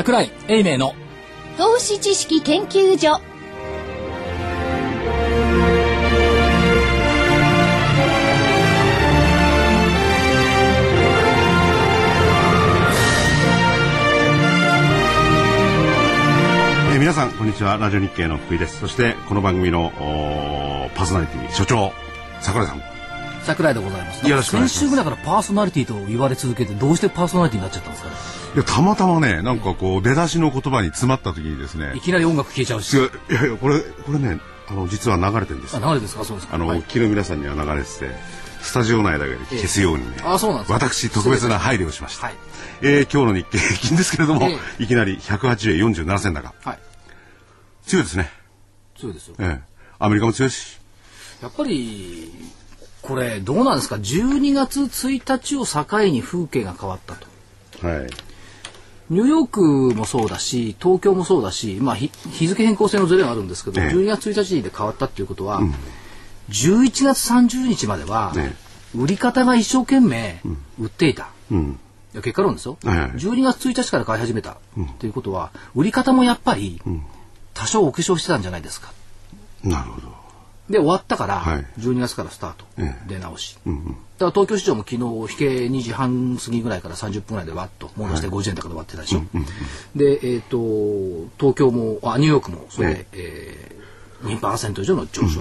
桜井英明の投資知識研究所。えー皆さんこんにちは。ラジオ日経の福井です。そしてこの番組のパーソナリティ所長桜井さん桜井でございます。よろ先週ぐらいからパーソナリティと言われ続けてどうしてパーソナリティになっちゃったんですかね。いやたまたまねなんかこう出だしの言葉に詰まった時にですね。いきなり音楽消えちゃうし。いやいやこれこれねあの実は流れてるんですよ。あ流れですかそうですか。あの、はい。お聞きの皆さんには流れててスタジオ内だけで消すようにね、あそうなんですか私特別な配慮をしました、はいえー今日の日経平均ですけれども、えいきなり180円47銭高。はい。強いですね、そうですよ。ええ。アメリカも強いし。やっぱりこれどうなんですか？12月1日を境に風景が変わったと。はい。ニューヨークもそうだし東京もそうだし、まあ、日日付変更線のズレがあるんですけど、ええ。12月1日で変わったっていうことは、11月30日までは、え売り方が一生懸命売っていた、うん。いや結果論ですよ、ええ12月1日から買い始めたっていうことは売り方もやっぱり多少お化粧してたんじゃない。ですかなるほどで終わったからはい。12月からスタート、え出直し、だから東京市場も昨日引け2時半過ぎぐらいから30分ぐらいでわっと戻して50円高で終わってたでしょ、でえっ、と東京もあニューヨークもそれで、えー、2%以上の上昇、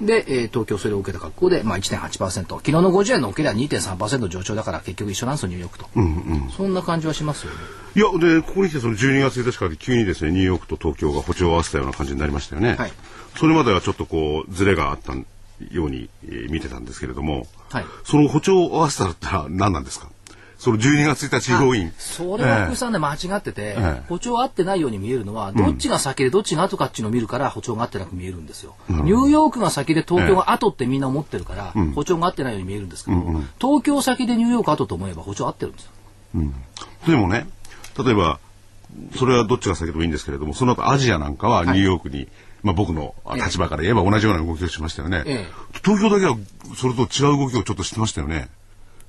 で、えー東京それを受けた格好で、まあ、1.8%昨日の50円の受けでは2.3%上昇だから結局一緒なんですよニューヨークと、そんな感じはしますよね。いやでここに来てその12月1日から急にですねニューヨークと東京が歩調を合わせたような感じになりましたよね、はい。それまではちょっとこうズレがあったように、えー見てたんですけれども、はい。その歩調を合わせたってのは何なんですか？その12月1日要因それは福井さんね、間違ってて、え歩調合ってないように見えるのは、どっちが先でどっちが後かっていうのを見るから歩調が合ってなく見えるんですよ。ニューヨークが先で東京が後ってみんな思ってるから、歩調が合ってないように見えるんですけど、東京先でニューヨーク後と思えば歩調合ってるんですよ。でもね例えばそれはどっちが先でもいいんですけれどもその後アジアなんかはニューヨークに、まあ、僕の立場から言えば同じような動きをしましたよね、え。東京だけはそれと違う動きをちょっとしてましたよね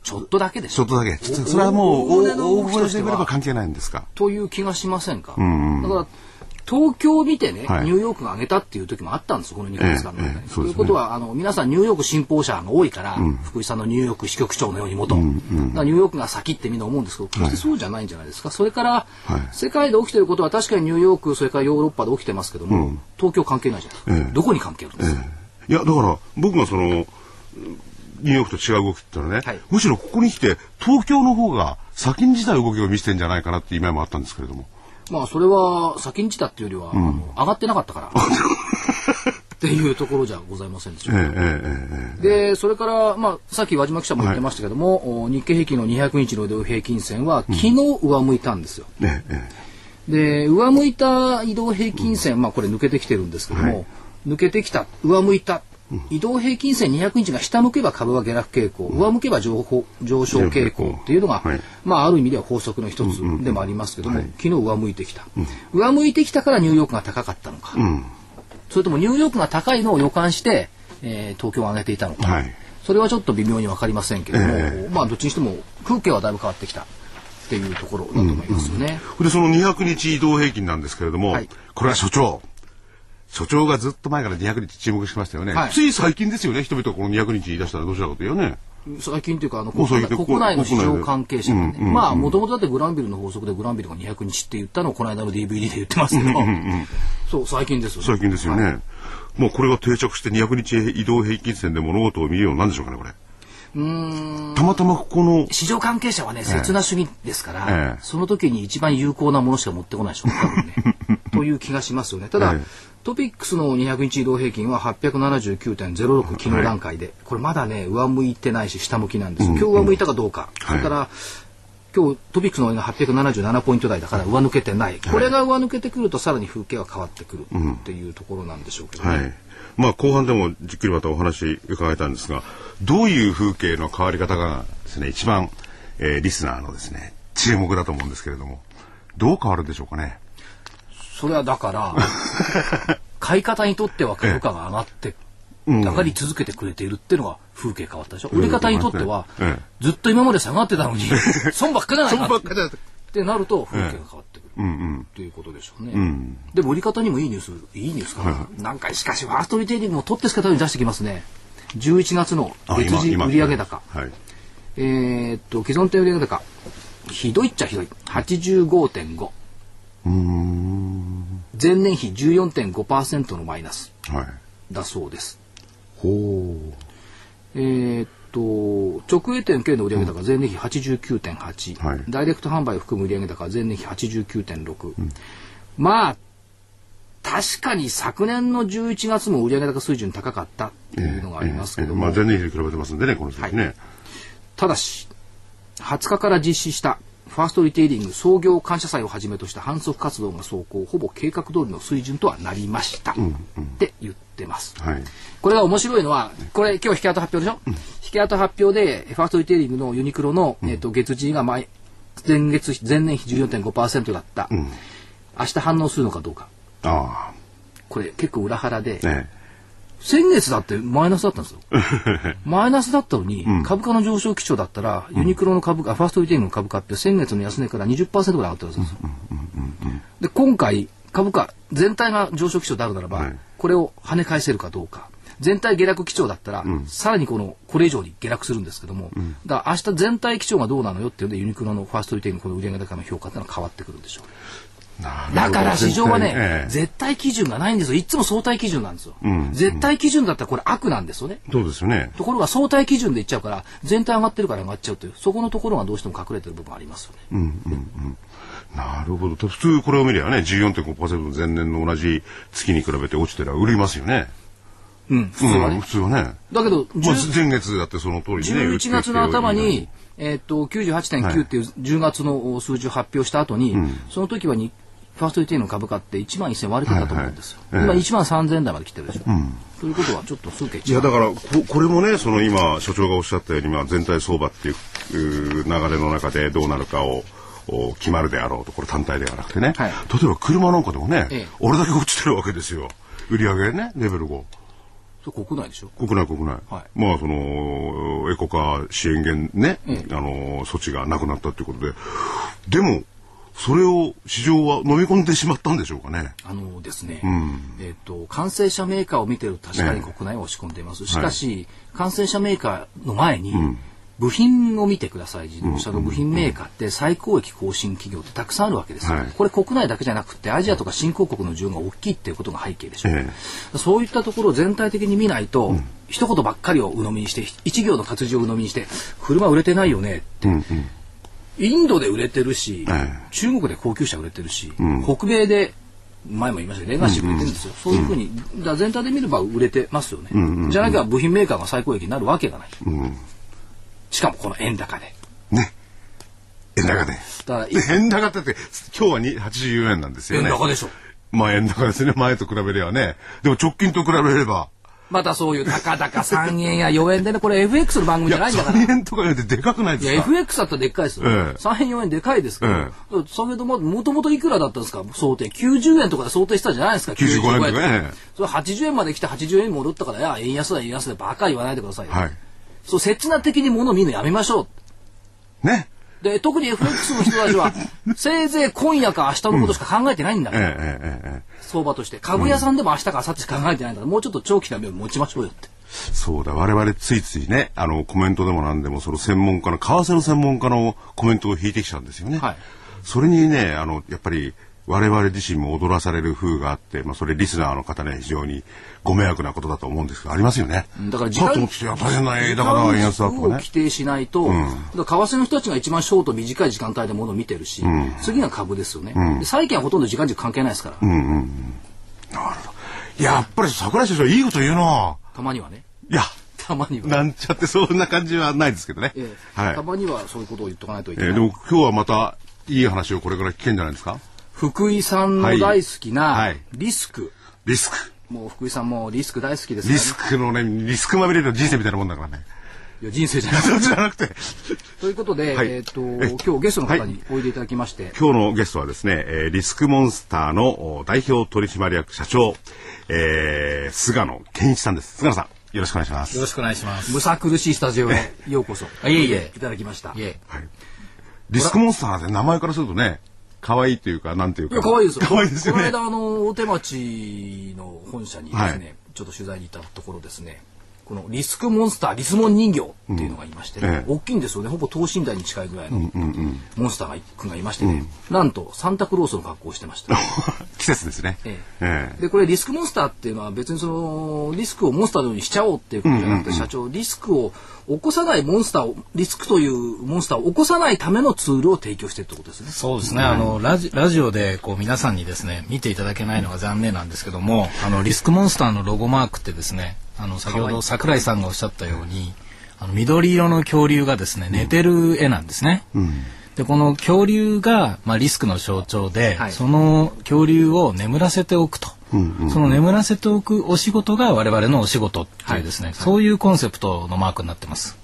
ちょっとだけでしょちょっとだけそれはもう大声で動きとしてはレベルは関係ないんですかという気がしませんか。だから東京を見てね、はいニューヨークが上げたっていう時もあったんですこの2ヶ月間の間に。えええということはあの皆さんニューヨーク信奉者が多いから、福井さんのニューヨーク支局長のように元、だからニューヨークが先ってみんな思うんですけど決してそうじゃないんじゃないですか。それから、はい世界で起きてることは確かにニューヨークそれからヨーロッパで起きてますけども、東京関係ないじゃないですか。ええどこに関係あるんですか、いやだから僕がそのニューヨークと違う動きって言ったらね、はい。むしろここに来て東京の方が先んじた動きを見せてんじゃないかなっていう今もあったんですけれども。まあそれは先んじたっていうよりは、あの上がってなかったから。っていうところじゃございませんでしょう。か。えええええで、それから、まあ、さっき輪島記者も言ってましたけども、お日経平均の200日の移動平均線は、昨日上向いたんですよ。ええええ。で、上向いた移動平均線、まあ、これ抜けてきてるんですけども、はい。抜けてきた、上向いた、移動平均線200日が下向けば株は下落傾向、上向けば上昇上昇傾向。っていうのが、はい。まあ、ある意味では法則の一つでもありますけども、昨日上向いてきた、上向いてきたからニューヨークが高かったのか、それともニューヨークが高いのを予感して、えー東京を上げていたのか、はい。それはちょっと微妙に分かりませんけども、えまあどっちにしても風景はだいぶ変わってきたっていうところだと思いますよね。でその200日移動平均なんですけれども、はい。これは所長所長がずっと前から200日注目してましたよね、はい。つい最近ですよね。人々がこの200日言い出したらどちらかというとね。最近というかあの国内の市場関係者がね、うんうんまあもともとだってグランビルの法則でグランビルが200日って言ったのをこの間の DVD で言ってますけど、そう最近ですよね。最近ですよね、もうこれが定着して200日移動平均線で物事を見るようになるんでしょうかねこれ。たまたまここの市場関係者はね、刹那主義ですから、ええ。その時に一番有効なものしか持ってこないでしょう、ね。という気がしますよね。ただ、ええトピックスの200日移動平均は879.06昨日段階で、これまだね、上向いてないし、下向きなんですよ。今日上向いたかどうか。それから、今日トピックスの上が877ポイント台だから上抜けてない、これが上抜けてくるとさらに風景は変わってくるっていうところなんでしょうけどね。はい。まあ後半でもじっくりまたお話伺いたいんですが、どういう風景の変わり方がですね、一番、えーリスナーのですね、注目だと思うんですけれども、どう変わるでしょうかね。それはだから、買い方にとっては株価が上がって、上がり続けてくれているっていうのが風景変わったでしょ。売り方にとってはええ、ずっと今まで下がってたのに、損ばっかじゃないかって。って。なると風景が変わってくる、うん。うん。ということでしょうね、ん。でも売り方にもいいニュースいいニュースかな、なんかしかしファーストリテイリングも取ってつけたように出してきますね。11月のあ月次売上高。はい。えーっと既存店売上高。ひどいっちゃひどい。85.5うーん。前年比14.5%のマイナスはい。だそうです。ほえーっと直営店系の売上高前年比89.8、はい。ダイレクト販売を含む売上高前年比89.6、まあ確かに昨年の11月も売上高水準高かったっていうのがありますけども、まあ前年比に比べてますんでね、この数字ね。ただし20日から実施したファーストリテイリング創業感謝祭をはじめとした反則活動が走行ほぼ計画通りの水準とはなりました、って言ってます、はい。これが面白いのは、これ今日引き当発表でしょ、引き当発表で、ファーストリテイリングのユニクロの、えっと月次が前前月、前年比14.5%だった、明日反応するのかどうか。ああ。これ結構裏腹で、ね先月だってマイナスだったんですよ。マイナスだったのに、株価の上昇基調だったら、ユニクロの株価、ファーストリテイリングの株価って先月の安値から20%ぐらい上がってるんですよ。で、今回、株価全体が上昇基調であるならば、はいこれを跳ね返せるかどうか。全体下落基調だったら、さらにこの、これ以上に下落するんですけども、だから明日全体基調がどうなのよっていうので、ユニクロのファーストリテイリングのこの売上高の評価っていうのは変わってくるんでしょう。だから市場はね、ええ絶対基準がないんですよ。いつも相対基準なんですよ。ん絶対基準だったらこれ悪なんですよね。そうですよね。ところが相対基準でいっちゃうから、全体上がってるから上がっちゃうという、そこのところがどうしても隠れてる部分ありますよね。なるほど。普通これを見りゃね、14.5%前年の同じ月に比べて落ちてりゃ売りますよね。うん、普通はうん、ね。普通はね。だけど、まあ10前月だってその通りにね。11月の頭に、えっと、98.9っていう10月の数字を発表した後に、その時はに、ファーストリテイの株価って1万1000割れてたと思うんですよ。はいはい。ええ。今1万3000台まで来てるでしょ。ということはちょっと数形いやだからここれもねその今所長がおっしゃったように、まあ、全体相場っていう流れの中でどうなるかをお決まるであろうとこれ単体ではなくてね、はい。例えば車なんかでもね、ええ。俺だけ落ちてるわけですよ。売り上げねレベル5それ国内でしょ？国内国内、はい。まあそのエコカー支援源ね、あの措置がなくなったということで。でもそれを市場は飲み込んでしまったんでしょうかね。あのですね、えっ、と、完成車メーカーを見てると確かに国内は押し込んでいます。しかし、完成車メーカーの前に、部品を見てください。自動車の部品メーカーって最高益更新企業ってたくさんあるわけですよ。はいこれ国内だけじゃなくて、アジアとか新興国の需要が大きいっていうことが背景でしょう。えそういったところを全体的に見ないと、一言ばっかりを鵜呑みにして、一行の活字を鵜呑みにして、車売れてないよねって。インドで売れてるし、え中国で高級車売れてるし、北米で、前も言いましたけど、レガシー売れてるんですよ。そういうふうに、だ全体で見れば売れてますよね。じゃなきゃ部品メーカーが最高益になるわけがない。しかもこの円高で。ね。円高で。円高ってって今日はに84円なんですよね。円高でしょ。まあ円高ですね。前と比べればね。でも直近と比べれば。またそういう高々3円や4円でね、これ FX の番組いや、じゃないんだから。3円とか言うてでかくないいや、ですか？FX だったらでっかいですよ。ええ3円4円でかいですけど、えだから先ほども、もともといくらだったんですか？想定。90円とかで想定したじゃないですか？95円とかねそれ80円まで来て80円に戻ったから、いや、円安だ円安だバカ言わないでくださいよ。はい。そう、切な的に物を見るのやめましょう。ね。で、特に FX の人たちは、せいぜい今夜か明日のことしか考えてないんだから、ええええええ相場として。株屋さんでも明日か明後日しか考えてないんだから、もうちょっと長期な目を持ちましょうよって。そうだ。我々ついついね、あの、コメントでも何でも、その専門家の、為替の専門家のコメントを引いてきたんですよね。はいそれにね、あの、やっぱり、我々自身も踊らされる風があって、まあ、それリスナーの方ね、非常にご迷惑なことだと思うんですけど、ありますよね。だからパッと思ってきて、いや大変な円高だ、円安だとか規。定しないと、だから為替の人たちが一番ショート短い時間帯で物を見てるし、次が株ですよね。で債券はほとんど時間軸関係ないですから、やっぱり桜井先生はいいこと言うなたまにはね。いや、たまには。なんちゃってそんな感じはないですけどね。ええはいた。まにはそういうことを言っとかないといけない。えーでも今日はまたいい話をこれから聞けんじゃないですか？福井さんの大好きなはいリスク。リスク。もう福井さんもリスク大好きですからね。リスクのね、リスクまみれの人生みたいなもんだからね。いや人生じゃない。そうじゃなくて。ということで、はいえっ、と、え今日ゲストの方においでいただきまして、今日のゲストはですね、えーリスクモンスターのお代表取締役社長、えー、菅野健一さんです。菅野さん、よろしくお願いします。よろしくお願いします。むさ苦しいスタジオへようこそ。いえいえいただきました。いえ、はい。リスクモンスターなんて名前からするとね、可愛いっていうか、なんていうか。可愛いですよ。可愛いですよね。この間、あの、大手町の本社にですね、はいちょっと取材に行ったところですね、このリスクモンスター、リスモン人形っていうのがいまして、ええ大きいんですよね。ほぼ等身大に近いぐらいのモンスターが君がいましてね、なんとサンタクロースの格好をしてました。季節ですね。えええでこれリスクモンスターっていうのは別にそのリスクをモンスターのようにしちゃおうっていうことじゃなくて、社長リスクを起こさないモンスターをリスクというモンスターを起こさないためのツールを提供してるってことですね。そうですね。あの、ラジラジオで、こう、皆さんにですね、見ていただけないのが残念なんですけども、あの、リスクモンスターのロゴマークってですね、あの、先ほど桜井さんがおっしゃったように、あの、緑色の恐竜がですね、寝てる絵なんですね。で、この恐竜が、まあ、リスクの象徴で、はい。その恐竜を眠らせておくと。その眠らせておくお仕事が我々のお仕事っていうですね、そういうコンセプトのマークになってます。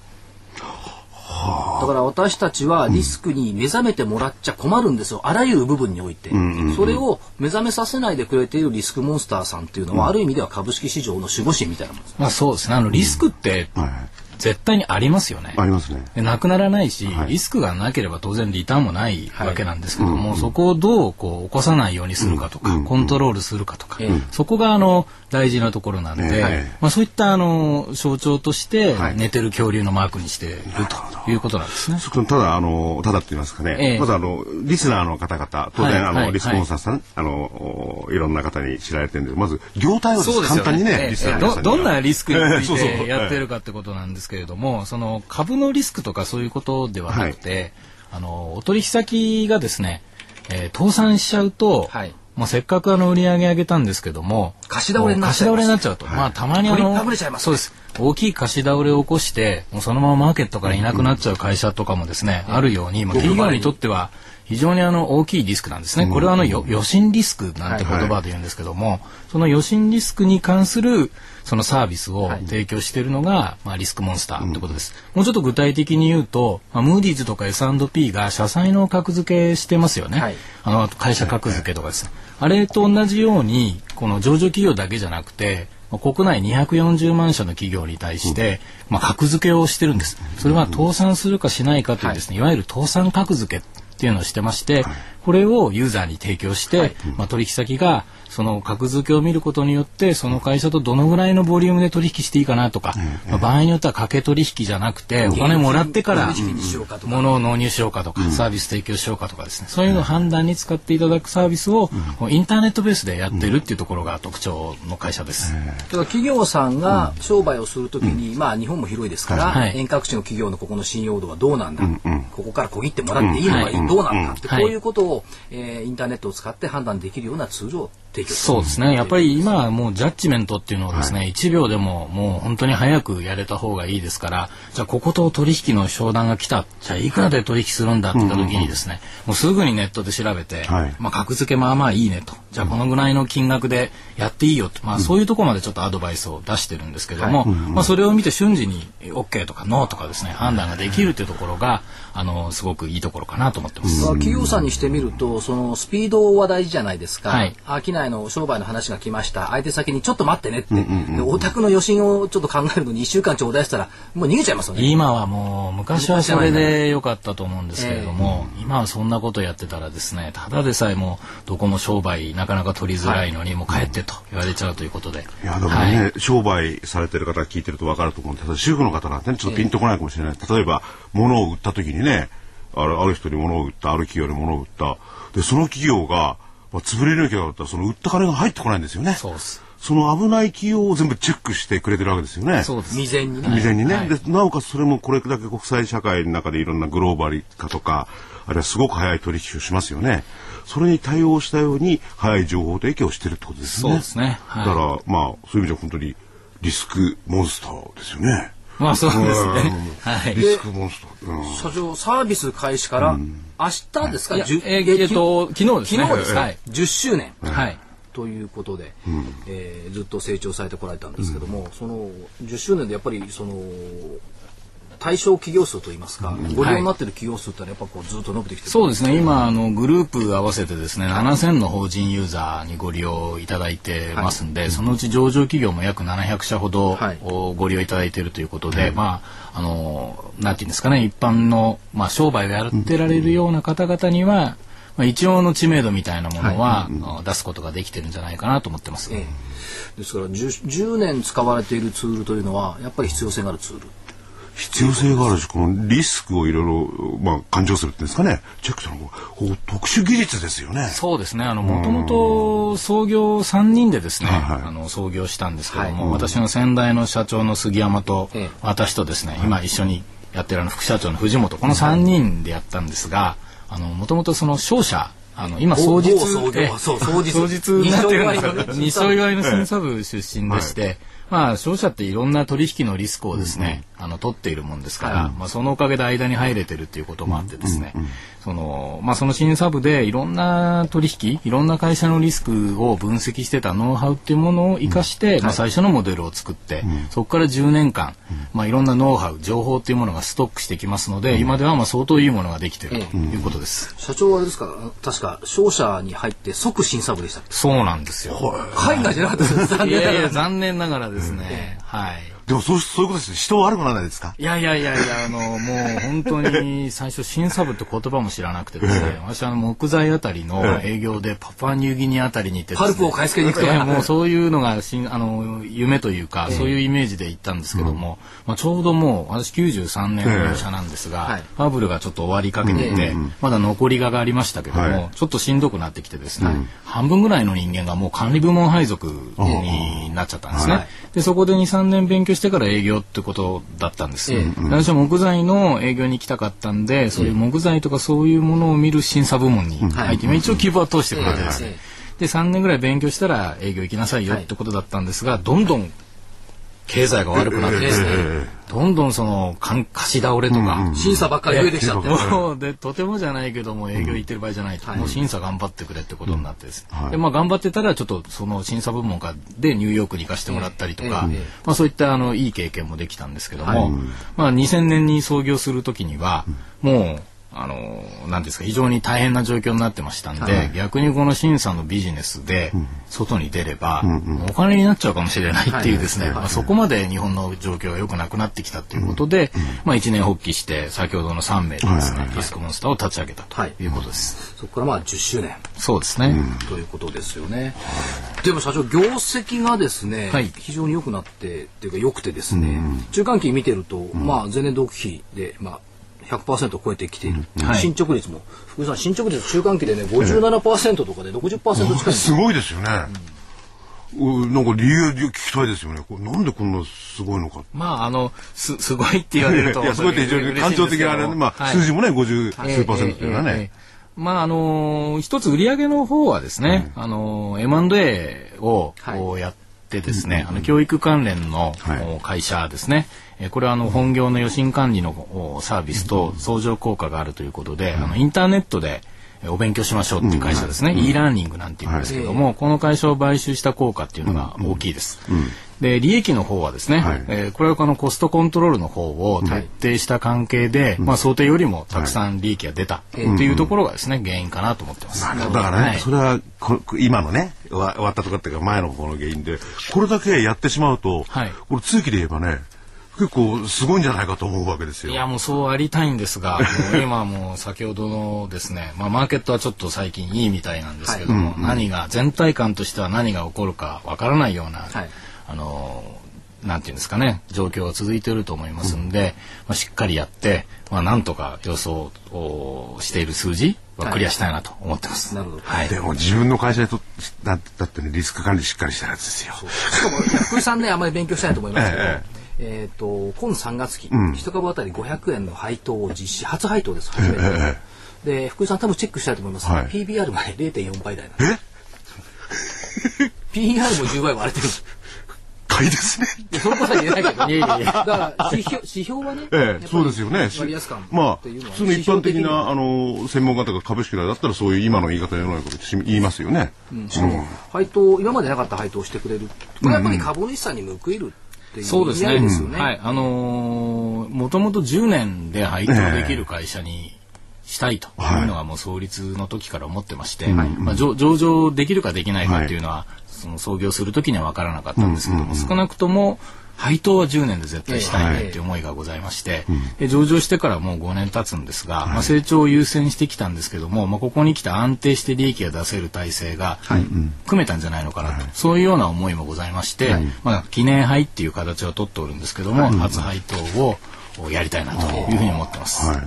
だから私たちはリスクに目覚めてもらっちゃ困るんですよ。あらゆる部分において。それを目覚めさせないでくれているリスクモンスターさんっていうのは、ある意味では株式市場の守護神みたいなもんです。まあそうですね。あの、リスクってはい。絶対にありますよね。ありますね。でなくならないし、はいリスクがなければ当然リターンもないわけなんですけども、そこをどうこう起こさないようにするかとか、コントロールするかとか、ええそこがあの大事なところなんで、ええ。まあ、そういったあの象徴としてはい。寝てる恐竜のマークにしているということなんですね。ただ、あの、ただって言いますかね。ええ。まず、あの、リスナーの方々、当然、あの、はいはいリスクモンスターさん、あの、おいろんな方に知られてるんで、まず、業態を簡単にね、えーどどんなリスクについて やってるかってことなんですけれども、その株のリスクとかそういうことではなくて、あのお取引先がですね、えー倒産しちゃうと、はいもうせっかくあの売り上げ上げたんですけども貸し倒れになっちゃいます。貸し倒れになっちゃうと、まあたまにあの破れちゃいますね。そうです。大きい貸し倒れを起こしてもうそのままマーケットからいなくなっちゃう会社とかもですね、あるように、まあ、企業にとっては非常にあの大きいリスクなんですね。これはあのよ余震リスクなんて言葉で言うんですけども、その余震リスクに関するそのサービスを提供しているのが、まあ、リスクモンスターってことです。もうちょっと具体的に言うと、まあ、ムーディーズとか S&P が社債の格付けしてますよね。はい。あの会社格付けとかですね。あれと同じように、この上場企業だけじゃなくて、まあ国内240万社の企業に対して、まあ、格付けをしてるんです。それは倒産するかしないかというですね、い、わゆる倒産格付けっていうのをしてまして、これをユーザーに提供して、まあ、取引先がその格付けを見ることによってその会社とどのぐらいのボリュームで取引していいかなとか、まあ、場合によっては掛け取引じゃなくてお金もらってから取引にしようかとか物を納入しようかとか、サービス提供しようかとかですねそういうのを判断に使っていただくサービスを、インターネットベースでやってるっていうところが特徴の会社です。だから企業さん。が商売をするときに、まあ日本も広いですから、はい遠隔地の企業のここの信用度はどうなん。だ、ここから小切ってもらっていいのか、うん。どうなん。だって、はいこういうことを、えーインターネットを使って判断できるようなツールをそうですね。やっぱり今はもうジャッジメントっていうのをですね、1秒でももう本当に早くやれた方がいいですから、じゃあここと取引の商談が来た。じゃあいくらで取引するんだって言った時にですね、もうすぐにネットで調べて、はい。まあ格付けまあまあいいねと。じゃあこのぐらいの金額でやっていいよと。まあそういうところまでちょっとアドバイスを出してるんですけども、まあそれを見て瞬時に OK とか NO とかですね、判断ができるっていうところが、あの、すごくいいところかなと思ってます。まあ企業さんにしてみるとそのスピードは大事じゃないですか、はい。商いの商売の話が来ました。相手先にちょっと待ってねって、でお宅の余震をちょっと考えるのに1週間ちょうだいしたらもう逃げちゃいますよね。今はもう昔はそれで良かったと思うんですけれども、今はそんなことやってたらですねただでさえもうどこも商売なかなか取りづらいのに、もう帰ってと言われちゃうということで。いや、でもね、はい。商売されてる方聞いてると分かると思うんですけど、主婦の方なんてね、ちょっとピンとこないかもしれない。例えば、物を売った時にね、あるある人に物を売った、ある企業に物を売った。で、その企業が、まあ、潰れる企業だったら、その売った金が入ってこないんですよね。そうです。その危ない企業を全部チェックしてくれてるわけですよね。そうです。未然にね未然にね、はいでなおかつそれもこれだけ国際社会の中でいろんなグローバル化とかあるいはすごく早い取引をしますよねそれに対応したように早い情報提供をしてるってことですねそうですねはいだからまあそういう意味では本当にリスクモンスターですよねまあそうですね。はい。リスクモンスター、うん社長サービス開始から明日ですか、えーえっと昨日ですね。昨日ですか、はい。10周年、はい。ということで、えーずっと成長されてこられたんですけども、その10周年でやっぱりその対象企業数といいますか、ご利用になっている企業数ってやっぱこうずっと伸びてきてる。そうですね。今あのグループ合わせてですね7000の法人ユーザーにご利用いただいてますんで、そのうち上場企業も約700社ほど、ご利用いただいているということで、まああのなんていうんですかね一般の、まあ、商売をやってられるような方々には、まあ、一応の知名度みたいなものは、あ出すことができてるんじゃないかなと思ってます。ええ。ですから 10, 10年使われているツールというのはやっぱり必要性があるツール必要性があるし、このリスクをいろいろ、まあ、勘定するっていうんですかね。チェックするの特殊技術ですよね。そうですね。あの、もともと創業3人でですね、はいはい。あの、創業したんですけども、はい。私の先代の社長の杉山と、ええ。私とですね、今一緒にやってるあの副社長の藤本、この3人でやったんですが、あの、もともとその商社、あの、今、某双日、某創業。ええ。そう双日双日になってるんですよ。二二所祝いの所祝いの審査部出身でして、まあ、商社っていろんな取引のリスクをですね、あの、取っているもんですから、まあ、そのおかげで間に入れてるっていうこともあってですね、その、まあ、その審査部でいろんな取引、いろんな会社のリスクを分析してたノウハウっていうものを活かして、まあ、最初のモデルを作って、そこから10年間、まあ、いろんなノウハウ、情報っていうものがストックしてきますので、今ではまあ相当いいものができてるということです。社長はあれですか？確か商社に入って即審査部でしたっけ？そうなんですよ。海外じゃなかったです。残い。やいや、念ながら。残念ながらですね。はい。でもそう、そういうことですね。人悪くならないですか？いやいやいやいや、あの、もう本当に最初審査部って言葉も知らなくてですね、私あの木材あたりの営業でパパニューギニアあたりに行ってね。パルプを買い付けに行くとかええもうそういうのがしんあの夢というか、そういうイメージで行ったんですけども、まあ、ちょうどもう私93年の入社なんですが、はい。バブルがちょっと終わりかけていて、まだ残りががありましたけども、はい。ちょっとしんどくなってきてですね、半分ぐらいの人間がもう管理部門配属になっちゃったんですね。はい。でそこで23年勉強してから営業ってことだったんです、ええ。私は木材の営業に行きたかったんでそういう木材とかそういうものを見る審査部門に入って、一応希望は通してくれてですで3年ぐらい勉強したら営業行きなさいよってことだったんですが、どんどん経済が悪くなってですね、どんどんそのか貸し倒れとか、審査ばっかり増えてきちゃって。もう でとてもじゃないけども営業行ってる場合じゃないと、もう審査頑張ってくれってことになってです、でまあ頑張ってたらちょっとその審査部門がでニューヨークに行かしてもらったりとか、まあそういったあのいい経験もできたんですけども、まあ2000年に創業する時にはもうあのなんですか非常に大変な状況になってましたんで、逆にこの審査のビジネスで外に出れば、お金になっちゃうかもしれないっていうですね、まあ、そこまで日本の状況が良くなくなってきたということで、まあ、一年発起して先ほどの3名でですね、リスクモンスターを立ち上げたということです。そこからまあ10周年。そうですね。ということですよね。でも社長業績がですね、はい。非常に良くなってっていうか良くてですね、中間期見てると、まあ前年同期比でまあ100%を超えてきている、はい。進捗率も。福井さん進捗率中間期でね57%とかで60%近い。すすごいですよね。うなんか理由聞きたいですよね。これなんでこんなすごいのか。まあ、あの、す、すごいって言われると。いや、すごいって非常に感情的なあれね、まあ、はい。数字もね、50数パーセントっていうのはえええええ。ね。えまああの一つ売上の方はですね、あの M&A をはい。こうやってですね、あの教育関連のはい。お会社ですね。えーこれはあの本業の予診管理のおサービスと相乗効果があるということで、あのインターネットでえーお勉強しましょうっていう会社ですね、e ラーニングなんていうんですけども、この会社を買収した効果っていうのが大きいです。で利益の方はですね、はい。えーこれはあのコストコントロールの方を徹底した関係で、まあ、想定よりもたくさん利益が出たっていうところがですね、原因かなと思ってます。だからね、はい。それはこ今のね終わったとかっていうか前の方の原因でこれだけやってしまうと、はい。これ通期で言えばね結構すごいんじゃないかと思うわけですよ。いやもうそうありたいんですが、もう今はもう先ほどのですね、まあマーケットはちょっと最近いいみたいなんですけども、何が全体感としては何が起こるかわからないような、はいあのなんていうんですかね状況が続いていると思いますんで、まあしっかりやって、まあなんとか予想をしている数字はクリアしたいなと思ってます。なるほどはい。でも自分の会社にとだだってねリスク管理しっかりしたやつですよ。しかも福井さんねあまり勉強してないと思いますけど、ええっ、と今3月期、一株当たり500円の配当を実施初配当です初めて、えで福井さん多分チェックしたいと思います、はい。PBR まで0.4倍台なんですえ？PR も10倍割れてる。買いですね。そのことは言えないけどいやいやいや。だから指標指標はね、ええ、そうですよね。割安感まあっていうのは普通の一般的なあの専門家とか株式会だったらそういう今の言い方のようなことし言いますよね。にしかも配当今までなかった配当をしてくれる。これやっぱり株主さんに報いるていうそうですね。ですよね。はい。あのーもともと10年で配当できる会社にしたいというのがもう創立の時から思ってまして、まあ、上上場できるかできないかっていうのは、その創業する時には分からなかったんですけども、少なくとも配当は10年で絶対したいねっていう思いがございまして、で上場してからもう5年経つんですが、まあ、成長を優先してきたんですけども、まあ、ここに来て安定して利益が出せる体制が組めたんじゃないのかなと、そういうような思いもございまして、まあ、記念杯っていう形を取っておるんですけども、初配当をやりたいなというふうに思ってます。はい。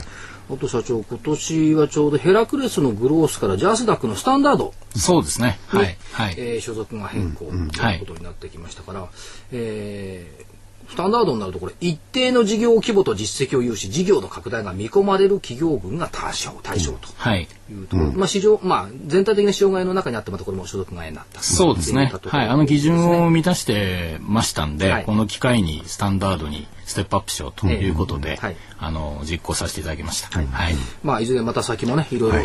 あと社長、今年はちょうどヘラクレスのグロースからジャスダックのスタンダードそうですね。に、はい。はい。えー所属が変更ということになってきましたから、えースタンダードになるとこれ一定の事業規模と実績を有し事業の拡大が見込まれる企業群が対象対象と。はい。いうところ、まあ市場まあ全体的な障害の中にあってまたこれも所属がになった。そうですね。といったところはい。あの基準を満たしてましたんで、はい。この機会にスタンダードにステップアップしようということで、はい。あの、実行させていただきました。はい。まあ、いずれまた先もね、いろいろ、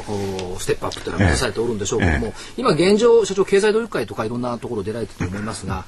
おステップアップというのは目指されておるんでしょうけども、今現状、社長、経済努力会とかいろんなところ出られてると思いますが、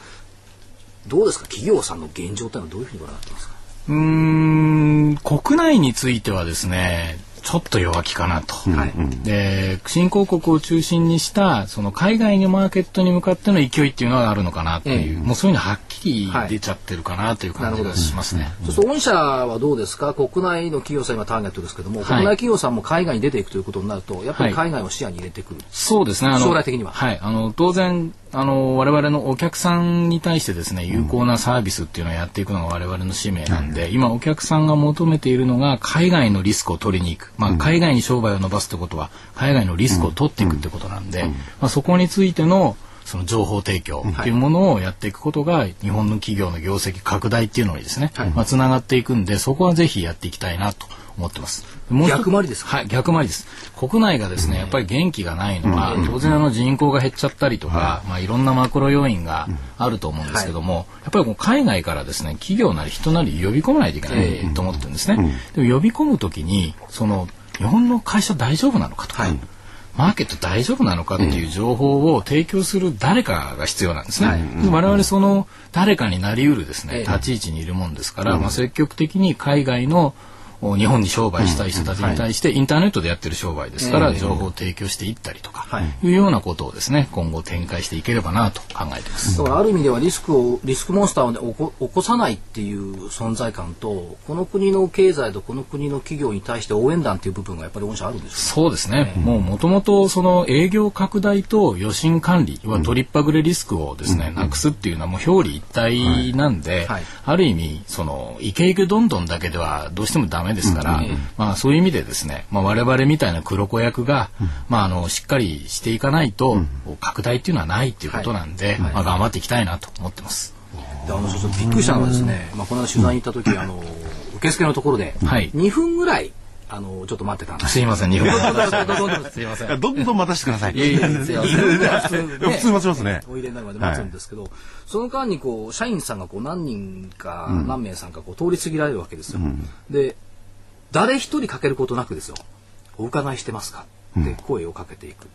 どうですか、企業さんの現状というのはどういうふうにご覧になってますか？うーん、国内についてはですね、ちょっと弱気かなと。はいで、新興国を中心にした、その海外のマーケットに向かっての勢いっていうのがあるのかなっていう、ええもうそういうのはっきり出ちゃってるかなという感じがしますね。そうすると御社はどうですか？国内の企業さん今ターゲットですけども、い国内企業さんも海外に出ていくということになるとやっぱり海外を視野に入れてくる、そうですね。あの将来的にははい。あの、当然、あの、我々のお客さんに対してですね、有効なサービスっていうのをやっていくのが我々の使命なんで、今お客さんが求めているのが海外のリスクを取りに行く。まあ、海外に商売を伸ばすってことは、海外のリスクを取っていくってことなんで、まあ、そこについての、その情報提供っていうものをやっていくことが、日本の企業の業績拡大っていうのにですね、まあ、つながっていくんで、そこはぜひやっていきたいなと思ってます。逆回りですか？はい、逆回りです。国内がですね、やっぱり元気がないのは、当然あの人口が減っちゃったりとか、まあいろんなマクロ要因があると思うんですけども、やっぱりこう海外からですね、企業なり人なり呼び込まないといけないと思ってるんですね。でも呼び込むときに、その、日本の会社大丈夫なのかとか、マーケット大丈夫なのかっていう情報を提供する誰かが必要なんですね。で我々その誰かになり得るですね、ええ。立ち位置にいるもんですから、まあ積極的に海外のお日本に商売したい人たちに対してインターネットでやってる商売ですから、情報を提供していったりとか、い、うようなことをですね今後展開していければなと考えてます。だからある意味ではリスクをリスクモンスターを、ね、起こ起こさないっていう存在感とこの国の経済とこの国の企業に対して応援団っていう部分がやっぱり御社あるんですそうですね。もう元々その営業拡大と余震管理は取りっぱぐれリスクをですね、なくすっていうのはもう表裏一体なんで、はい。ある意味そのイケイケどんどんだけではどうしてもダメですから、まあそういう意味でですね、まあ我々みたいな黒子役が、まああのしっかりしていかないと、拡大っていうのはないっていうことなんで、まあ頑張っていきたいなと思ってます。であの所長びっくりしたのはですね、まあ、この間取材に行った時、あの受付のところではい。2分ぐらいあのちょっと待ってたんです。すいません、日本語すすいません。どんどん待たせてください。いやいやいや2分ぐらい普通,、ね、普通待ちますね。お入れになるまで待つんですけど、その間にこう社員さんがこう何人か、何名さんかこう通り過ぎられるわけですよ。で誰一人かけることなくですよ「お伺いしてますか?」って声をかけていく。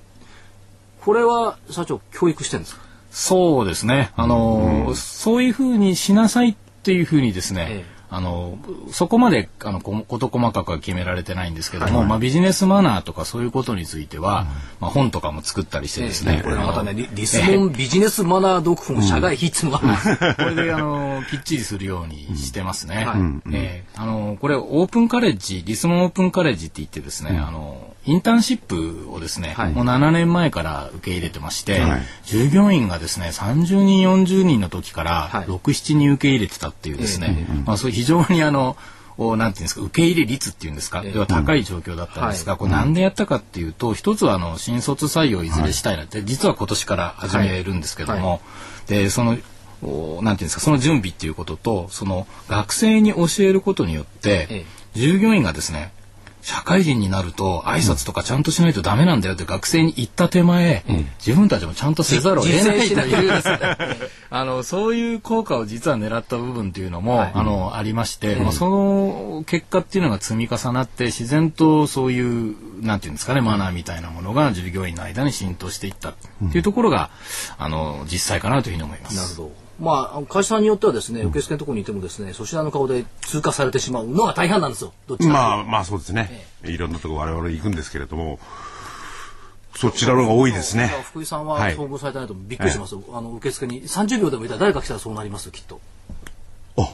これは社長教育してるんですか？そうですね。あの、そういうふうにしなさいっていうふうにですね、ええあの、そこまで、あの、こ事細かくは決められてないんですけども、まあ、ビジネスマナーとかそういうことについては、まあ、本とかも作ったりしてですね、これまたねリリスモンビジネスマナー読本社外必のがある。ん これで、あの、きっちりするようにしてますね。はい。えーあの、これ、オープンカレッジ、リスモンオープンカレッジって言ってですね、あの、インターンシップをですね、はい。もう7年前から受け入れてまして、はい。従業員がですね、30人、40人の時から、はい。6、7人受け入れてたっていうですね、まあ、そういう非常にあの、おなんていうんですか受け入れ率っていうんですか、ええ。では高い状況だったんですが、はこれなんでやったかっていうと一つはあの新卒採用いずれしたいなって、実は今年から始めるんですけども、はでそのおなんていうんですかその準備っていうこととその学生に教えることによって、ええ。従業員がですね社会人になると挨拶とかちゃんとしないとダメなんだよって学生に言った手前、自分たちもちゃんとせざるを得ないという。ですねあのそういう効果を実は狙った部分っていうのも、あのありまして、まあ、その結果っていうのが積み重なって自然とそういうなんていうんですかねマナーみたいなものが従業員の間に浸透していったっていうところが、あの実際かなというふうに思います。なるほど。まあ、会社さんによってはですね、受付のところにいてもですね、そちらの顔で通過されてしまうのが大半なんですよ。どっちまあまあそうですね。いろんなとこ我々行くんですけれども、そちらの方が多いですね。福井さんははい遭遇されてないとびっくりしますよ。あの、受付に30秒でもいたら誰か来たらそうなりますよ、きっと。あ、あ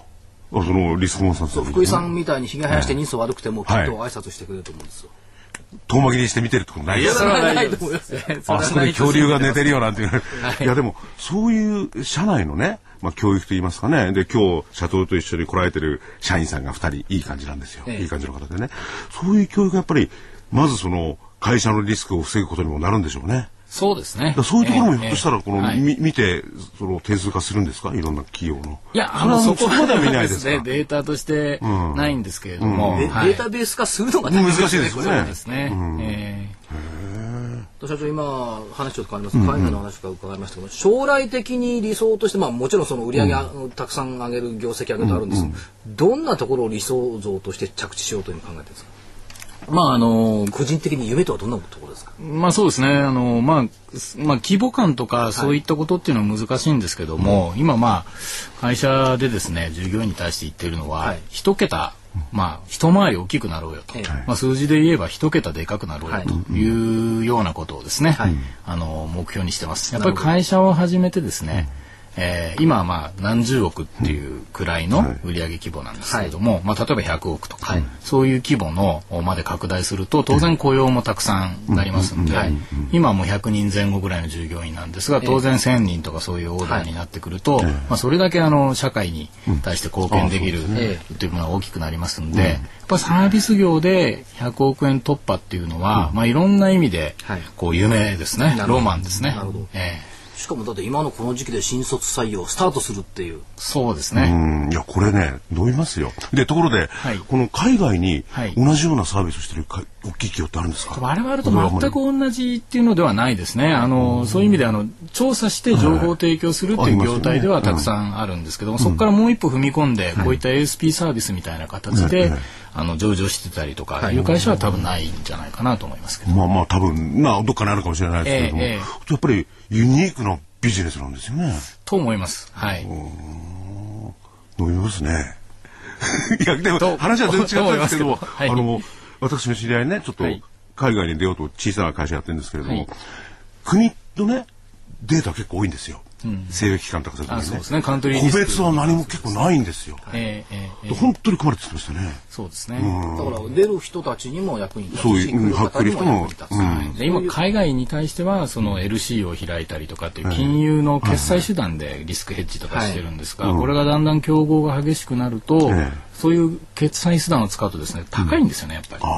そのリスクモンさんそう、福井さんみたいにひげ生やして人相悪くても、きっと挨拶してくれると思うんですよ。遠巻きにして見てるってことないですそれは大ない丈夫ですと思いますよ。あそこで恐竜が寝てるよなんていう。いやでも、そういう社内のね、まあ教育と言いますかね。で、今日、社長と一緒に来られてる社員さんが二人、いい感じなんですよ。ええいい感じの方でね。そういう教育がやっぱり、まずその、会社のリスクを防ぐことにもなるんでしょうね。そうですね。そういうところもひょっとしたら、この、ええはい。み見て、その、点数化するんですか？いろんな企業の。いや、あの、そそここまでは見ないですか？ですね、データとしてないんですけれども、ではい。データベース化するのが難しいですよね。これそうですね。え社長今話ちょっと変わりますが海外の話から伺いましたけど、将来的に理想としてまあもちろんその売り上げ、あのたくさん上げる業績上げるとあるんです、どんなところを理想像として着地しようというふうに考えてるんですか？ーまあ、あの、個人的に夢とはどんなところですか？まあそうですね。あの、まあ、すまあ規模感とかそういったことっていうのは難しいんですけども、今まあ、会社でですね、従業員に対して言ってるのは、はい。一桁、まあ、一回り大きくなろうよと。ええ。まあ数字で言えば一桁でかくなろうよとい。うようなことをですね、はい。あの、目標にしてます。やっぱり会社を始めてですね、えー今はまあ何十億っていうくらいの売上規模なんですけれども、まあ例えば100億とか、そういう規模のまで拡大すると当然雇用もたくさんなりますんで、今はもう100人前後ぐらいの従業員なんですが当然1000人とかそういうオーダーになってくると、まあそれだけあの社会に対して貢献できるというものが大きくなりますんで、やっぱサービス業で100億円突破っていうのは、まあいろんな意味ではい。こう夢ですね、ロマンですね。なるほど。ええしかもだって今のこの時期で新卒採用スタートするっていう。そうですね。うん、いや、これね、伸びますよ。で、ところで、はい。この海外にはい。同じようなサービスをしてるか大きい企業ってあるんですか？我々と全く同じっていうのではないですね。あの、そういう意味であの調査して情報を提供するっていう業態ではたくさんあるんですけども、そこからもう一歩踏み込んで、こういった ASP サービスみたいな形で、あの上場してたりとかいう会社は多分ないんじゃないかなと思いますけど。まあまあ多分、まあどっかにあるかもしれないですけれども、えええやっぱりユニークなビジネスなんですよね。と思います。はい。伸びますね。いや、でもと話は全然違ったんですけども、と思いますけどはいあの、私の知り合いね、ちょっとはい海外に出ようと小さな会社やってるんですけれども、はい国のね、データ結構多いんですよ。制約機関とかそういうね。ね。カントリー個別は何も結構ないんですよ。ええええええ。本当に困るって言ってましたね。そうですね。だから出る人たちにも役に立つしそういううん来る方にも今海外に対してはその LC を開いたりとかっていう金融の決済手段でリスクヘッジとかしてるんですが、これがだんだん競合が激しくなると、ええ。そういう決済手段を使うとですね高いんですよねやっぱり。そ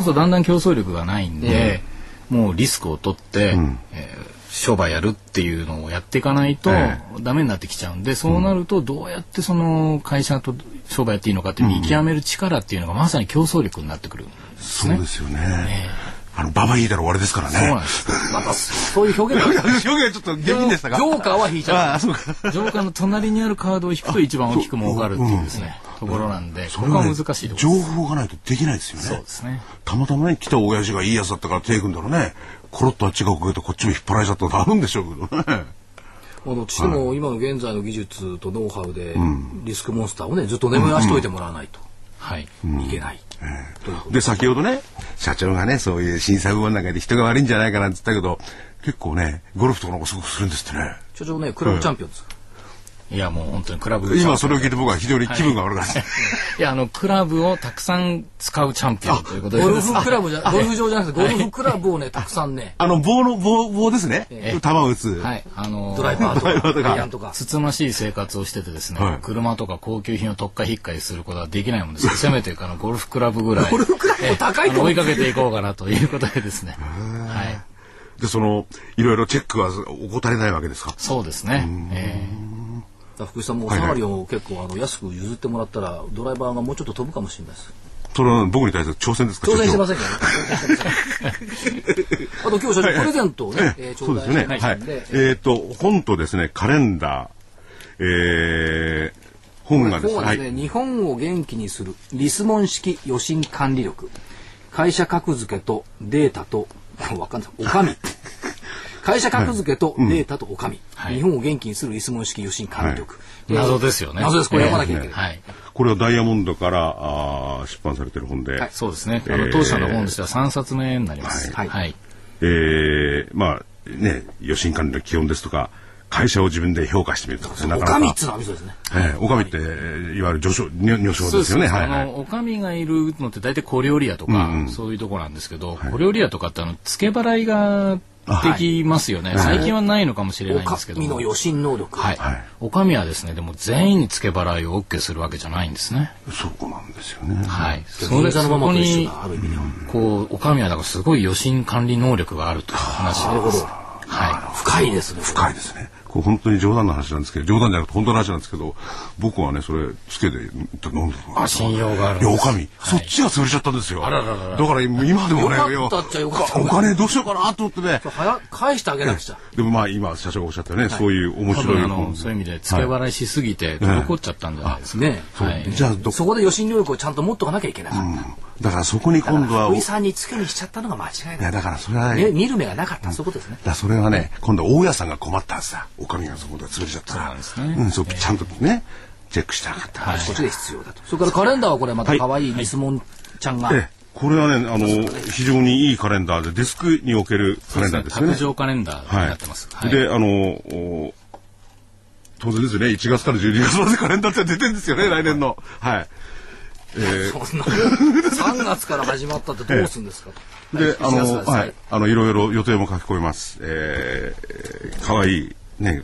うするとだんだん競争力がないんで、もうリスクを取って、えー商売やるっていうのをやっていかないとえダメになってきちゃうんで、そうなるとどうやってその会社と商売やっていいのかって見極める力っていうのがまさに競争力になってくるんですね。そうですよね。あの、ババ引いたら終わりですからね。そうなんですよ。またそういう表現が 表現はちょっと下品でしたが。ジョーカーは引いちゃう。ジョーカーの隣にあるカードを引くと一番大きく儲かるっていうですね、ところなんで、ここは難しい。情報がないとできないですよね。そうですね。たまたまね、来た親父がいいやつだったから手組んだらね、コロッとあっちがこけてこっちも引っ張られちゃったことあるんでしょうけどね。あのしても今の現在の技術とノウハウでリスクモンスターをねずっと眠らしておいてもらわないとはい。いけない。ということで、先ほどね、社長がね、そういう審査部門なんかで人が悪いんじゃないかなんて言ったけど、結構ね、ゴルフとかの方がすごくするんですってね。社長ねクラブチャンピオンです。いや、もう本当にクラブ今それを聞いて僕は非常に気分が悪かった。いや、あの、クラブをたくさん使うチャンピオンということで。ゴルフクラブじゃゴルフ場じゃなくてゴルフクラブをねたくさんねあの、棒の、棒、棒ですね。え球を打つ。はい。あの、ドライバーとドライバーとか。つつましい生活をしててですね、はい車とか高級品を特化引っかいすることはできないもんですせめてあのゴルフクラブぐらいゴルフクラブも高いと追いかけていこうかなということでですねはいで、その、いろいろチェックは怠れないわけですか？そうですね、え福井さんもお下がりを結構あの安く譲ってもらったらドライバーがもうちょっと飛ぶかもしれないです。それは僕に対する挑戦ですか？挑戦してませせんけどね。あと今日社長プレゼントをね、えー頂そうですね。戴してまはいすんで。。えっと、本とですね、カレンダー、えー、本がですね、は本はですね、い。日本を元気にするリスモン式予診管理力会社格付けとデータと わかんないおかみ会社格付けとデータとお上、はい。日本を元気にするリスモン式余震管理局、えー謎ですよね。謎です。これ読まなきゃいけない、はい。これはダイヤモンドからあー出版されてる本で、はい。そうですね。あの当社の本としては3冊目になります。はい。はい。えーまあね余震管理の基本ですとか会社を自分で評価してみるとかねなおかなか。上っつうのはですね。えー、おかみって、えーいわゆる序章、女女章ですよね。はい、はい。あの、おかみがいるのって大体小料理屋とか、そういうところなんですけど、小料理屋とかってあの、付け払いができますよね。最近はないのかもしれおないんですけども。上の余震能力、はい。おかみはですね、でも全員に付け払いを OK するわけじゃないんですね。そこなんですよね。はい。銀座のままと一緒にこう、おかみはだからすごい余震管理能力があるという話なるほどは深いですね深いですね。これ本当に冗談の話なんですけど、冗談じゃなくて本当の話なんですけど、僕はね、それ、つけて飲んであ信用があるんいや、おかみ、そっちが潰れちゃったんですよ。あらららら。だから今でもね、よかったっお金どうしようかなと思ってね。早返してあげなくちゃ。でもまあ今、社長がおっしゃったね、そういう面白い。そういう意味で付け払いしすぎて滞っちゃったんじゃないですか。ね。はい。じゃあ、どそこで余震能力をちゃんと持っとかなきゃいけなかった、だからそこに今度は、福井いさんに付けにしちゃったのが間違いないや、だからそれはね、ね、見る目がなかった、そういうことですねだからそれはね、今度は大家さんが困ったはずだ。おかみがそこで潰れちゃったら。そうなんですねうん、そう、ちゃんとね、チェックしてなかった。こっちで必要だとそれからカレンダーはこれまた可愛いリスモンちゃんが、ええ、これはね、あの、非常にいいカレンダーで、デスクにおけるカレンダーですよね卓。上カレンダーになってます。はい。で、あの、お当然ですよね、1月から12月までカレンダーって出てるんですよね、来年の。はい。そんな3月から始まったってどうするんですか？と、で、あ1月の、はい、あの、いろいろ予定も書き込みます。えー、かわいい、ね、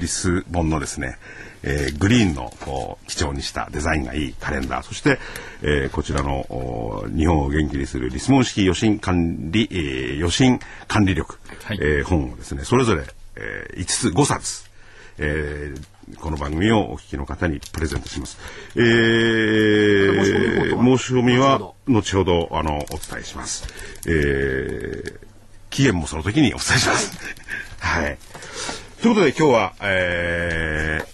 リスボンのですね、えーグリーンのこう基調にしたデザインがいいカレンダー、そして、えーこちらのお日本を元気にするリスモン式余震管理、えー余震管理力、はい。えー本をですね、それぞれ、えー5つ、5冊、えーこの番組をお聞きの方にプレゼントします。えー、申し込みは後ほどあのお伝えします。えー、期限もその時にお伝えします。はい。ということで今日は、えー、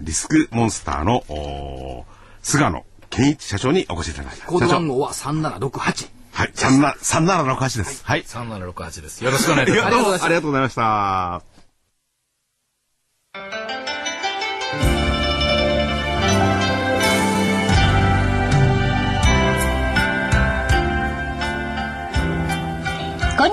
リスクモンスターのおー菅野健一社長にお越しいただきました。コード社長番号は3768はい、37 3768です。はい。3768です。よろしくお願いします。ありがとうございました。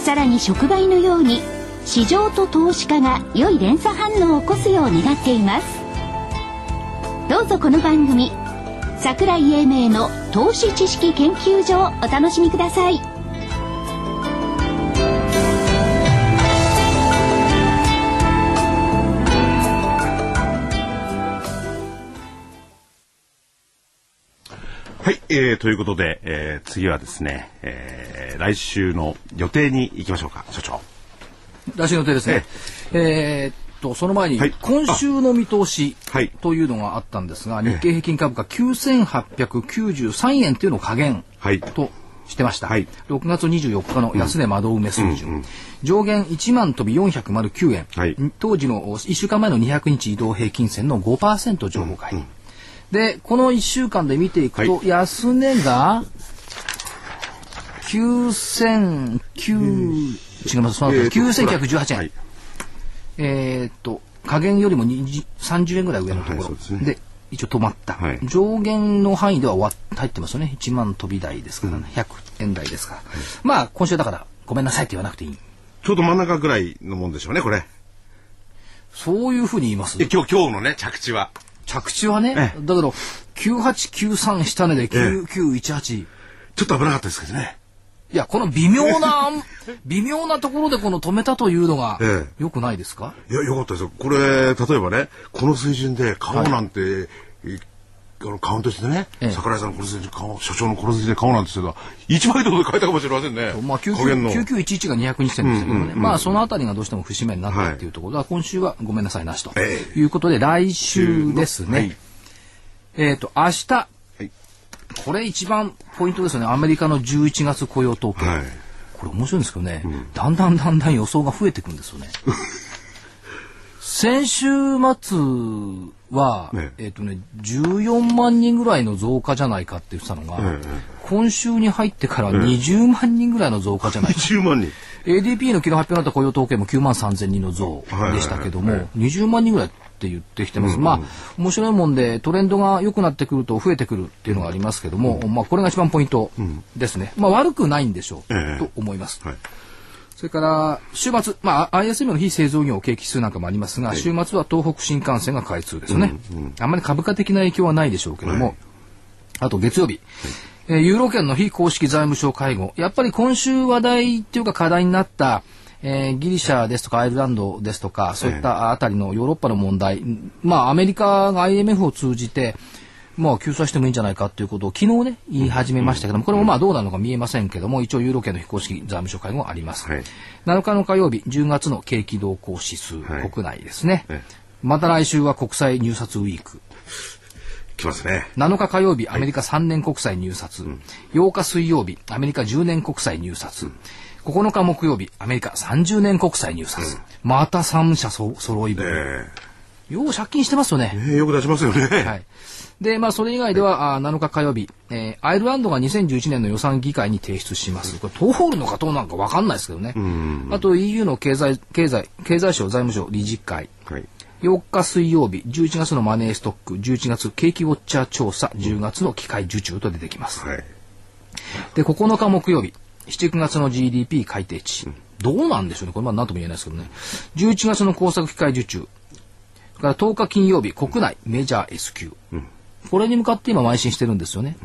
さらに触媒のように市場と投資家が良い連鎖反応を起こすよう願っています。どうぞこの番組桜井英明の投資知識研究所をお楽しみください。えー、ということで、えー、次はですね、えー、来週の予定に行きましょうか、所長。来週の予定ですね。えーっと、その前に、はい今週の見通しはいというのがあったんですが、日経平均株価9893円というのを下限はいとしてました。はい6月24日の安値窓埋め水準。上限1万飛び409円。はい当時の1週間前の200日移動平均線の5%情報外。で、この1週間で見ていくと、は安値が9009、違います、その後えーと9918円。はい。えーっと、加減よりも20 30円ぐらい上のところ、はいですね。で一応止まった、はい。上限の範囲では終入ってますよね。1万飛び台ですからね、100円台ですから、まあ今週だからごめんなさいって言わなくていい。ちょうど真ん中ぐらいのもんでしょうね、これ。そういうふうに言います。え、今日、今日のね、着地は。着地はね、えだけど、9893下値で9918。ちょっと危なかったですけどね。いや、この微妙な、微妙なところでこの止めたというのがえ、良くないですか？いや、よかったですよ。これ、例えばね、この水準で買おうなんて、えあのカウントしてね、ええ。桜井さんのこの水準で買おう、所長のこの水準で買おうなんて言ってたら、1倍とかで買えたかもしれませんね。まあ、加減の。9911が200日線でしたけどね、まあ、そのあたりがどうしても節目になったはいっていうところ。で、今週はごめんなさいなしと。えいうことで、来週ですね。はい。えっ、と、明日、はい。これ一番ポイントですよね。アメリカの11月雇用統計。はい。これ面白いんですけどね、だんだんだんだん予想が増えていくんですよね。先週末は、ねえっ、とね、14万人ぐらいの増加じゃないかって言ってたのが、え今週に入ってから20万人ぐらいの増加じゃないか。10万人。ADP の昨日発表になった雇用統計も9万3千人の増でしたけども、20万人ぐらいって言ってきてます。まあ、面白いもんで、トレンドが良くなってくると増えてくるっていうのがありますけども、まあ、これが一番ポイントですね。まあ、悪くないんでしょう、ええと思います。はい。それから、週末、まあ、ISM の非製造業景気指数なんかもありますが、週末は東北新幹線が開通ですよね。あんまり株価的な影響はないでしょうけども、はいあと月曜日、えーユーロ圏の非公式財務省会合。やっぱり今週話題っていうか課題になった、えーギリシャですとかアイルランドですとか、そういったあたりのヨーロッパの問題。まあ、アメリカが IMF を通じて、まあ、救済してもいいんじゃないかということを昨日ね、言い始めましたけども、これもまあどうなのか見えませんけども、一応ユーロ圏の非公式財務省会合あります。はい7日の火曜日、10月の景気動向指数、はい国内ですねえ。また来週は国際入札ウィーク。来ますね。7日火曜日、アメリカ3年国債入札。8日水曜日、アメリカ10年国債入札。9日木曜日、アメリカ30年国債入札。また3社そ揃い分。えよう借金してますよね。えええよく出しますよね。はい。で、まあ、それ以外では、あ7日火曜日、えーアイルランドが2011年の予算議会に提出します。これ、通るのかどうなのか分かんないですけどね。あと、EU の経済、経済、経済省財務省理事会。はい。8日水曜日、11月のマネーストック、11月景気ウォッチャー調査、10月の機械受注と出てきます。はい。で、9日木曜日、7、9月の GDP 改定値。どうなんでしょうね。これまあ何とも言えないですけどね。11月の工作機械受注。から10日金曜日、国内メジャー S q これに向かって今邁進してるんですよね。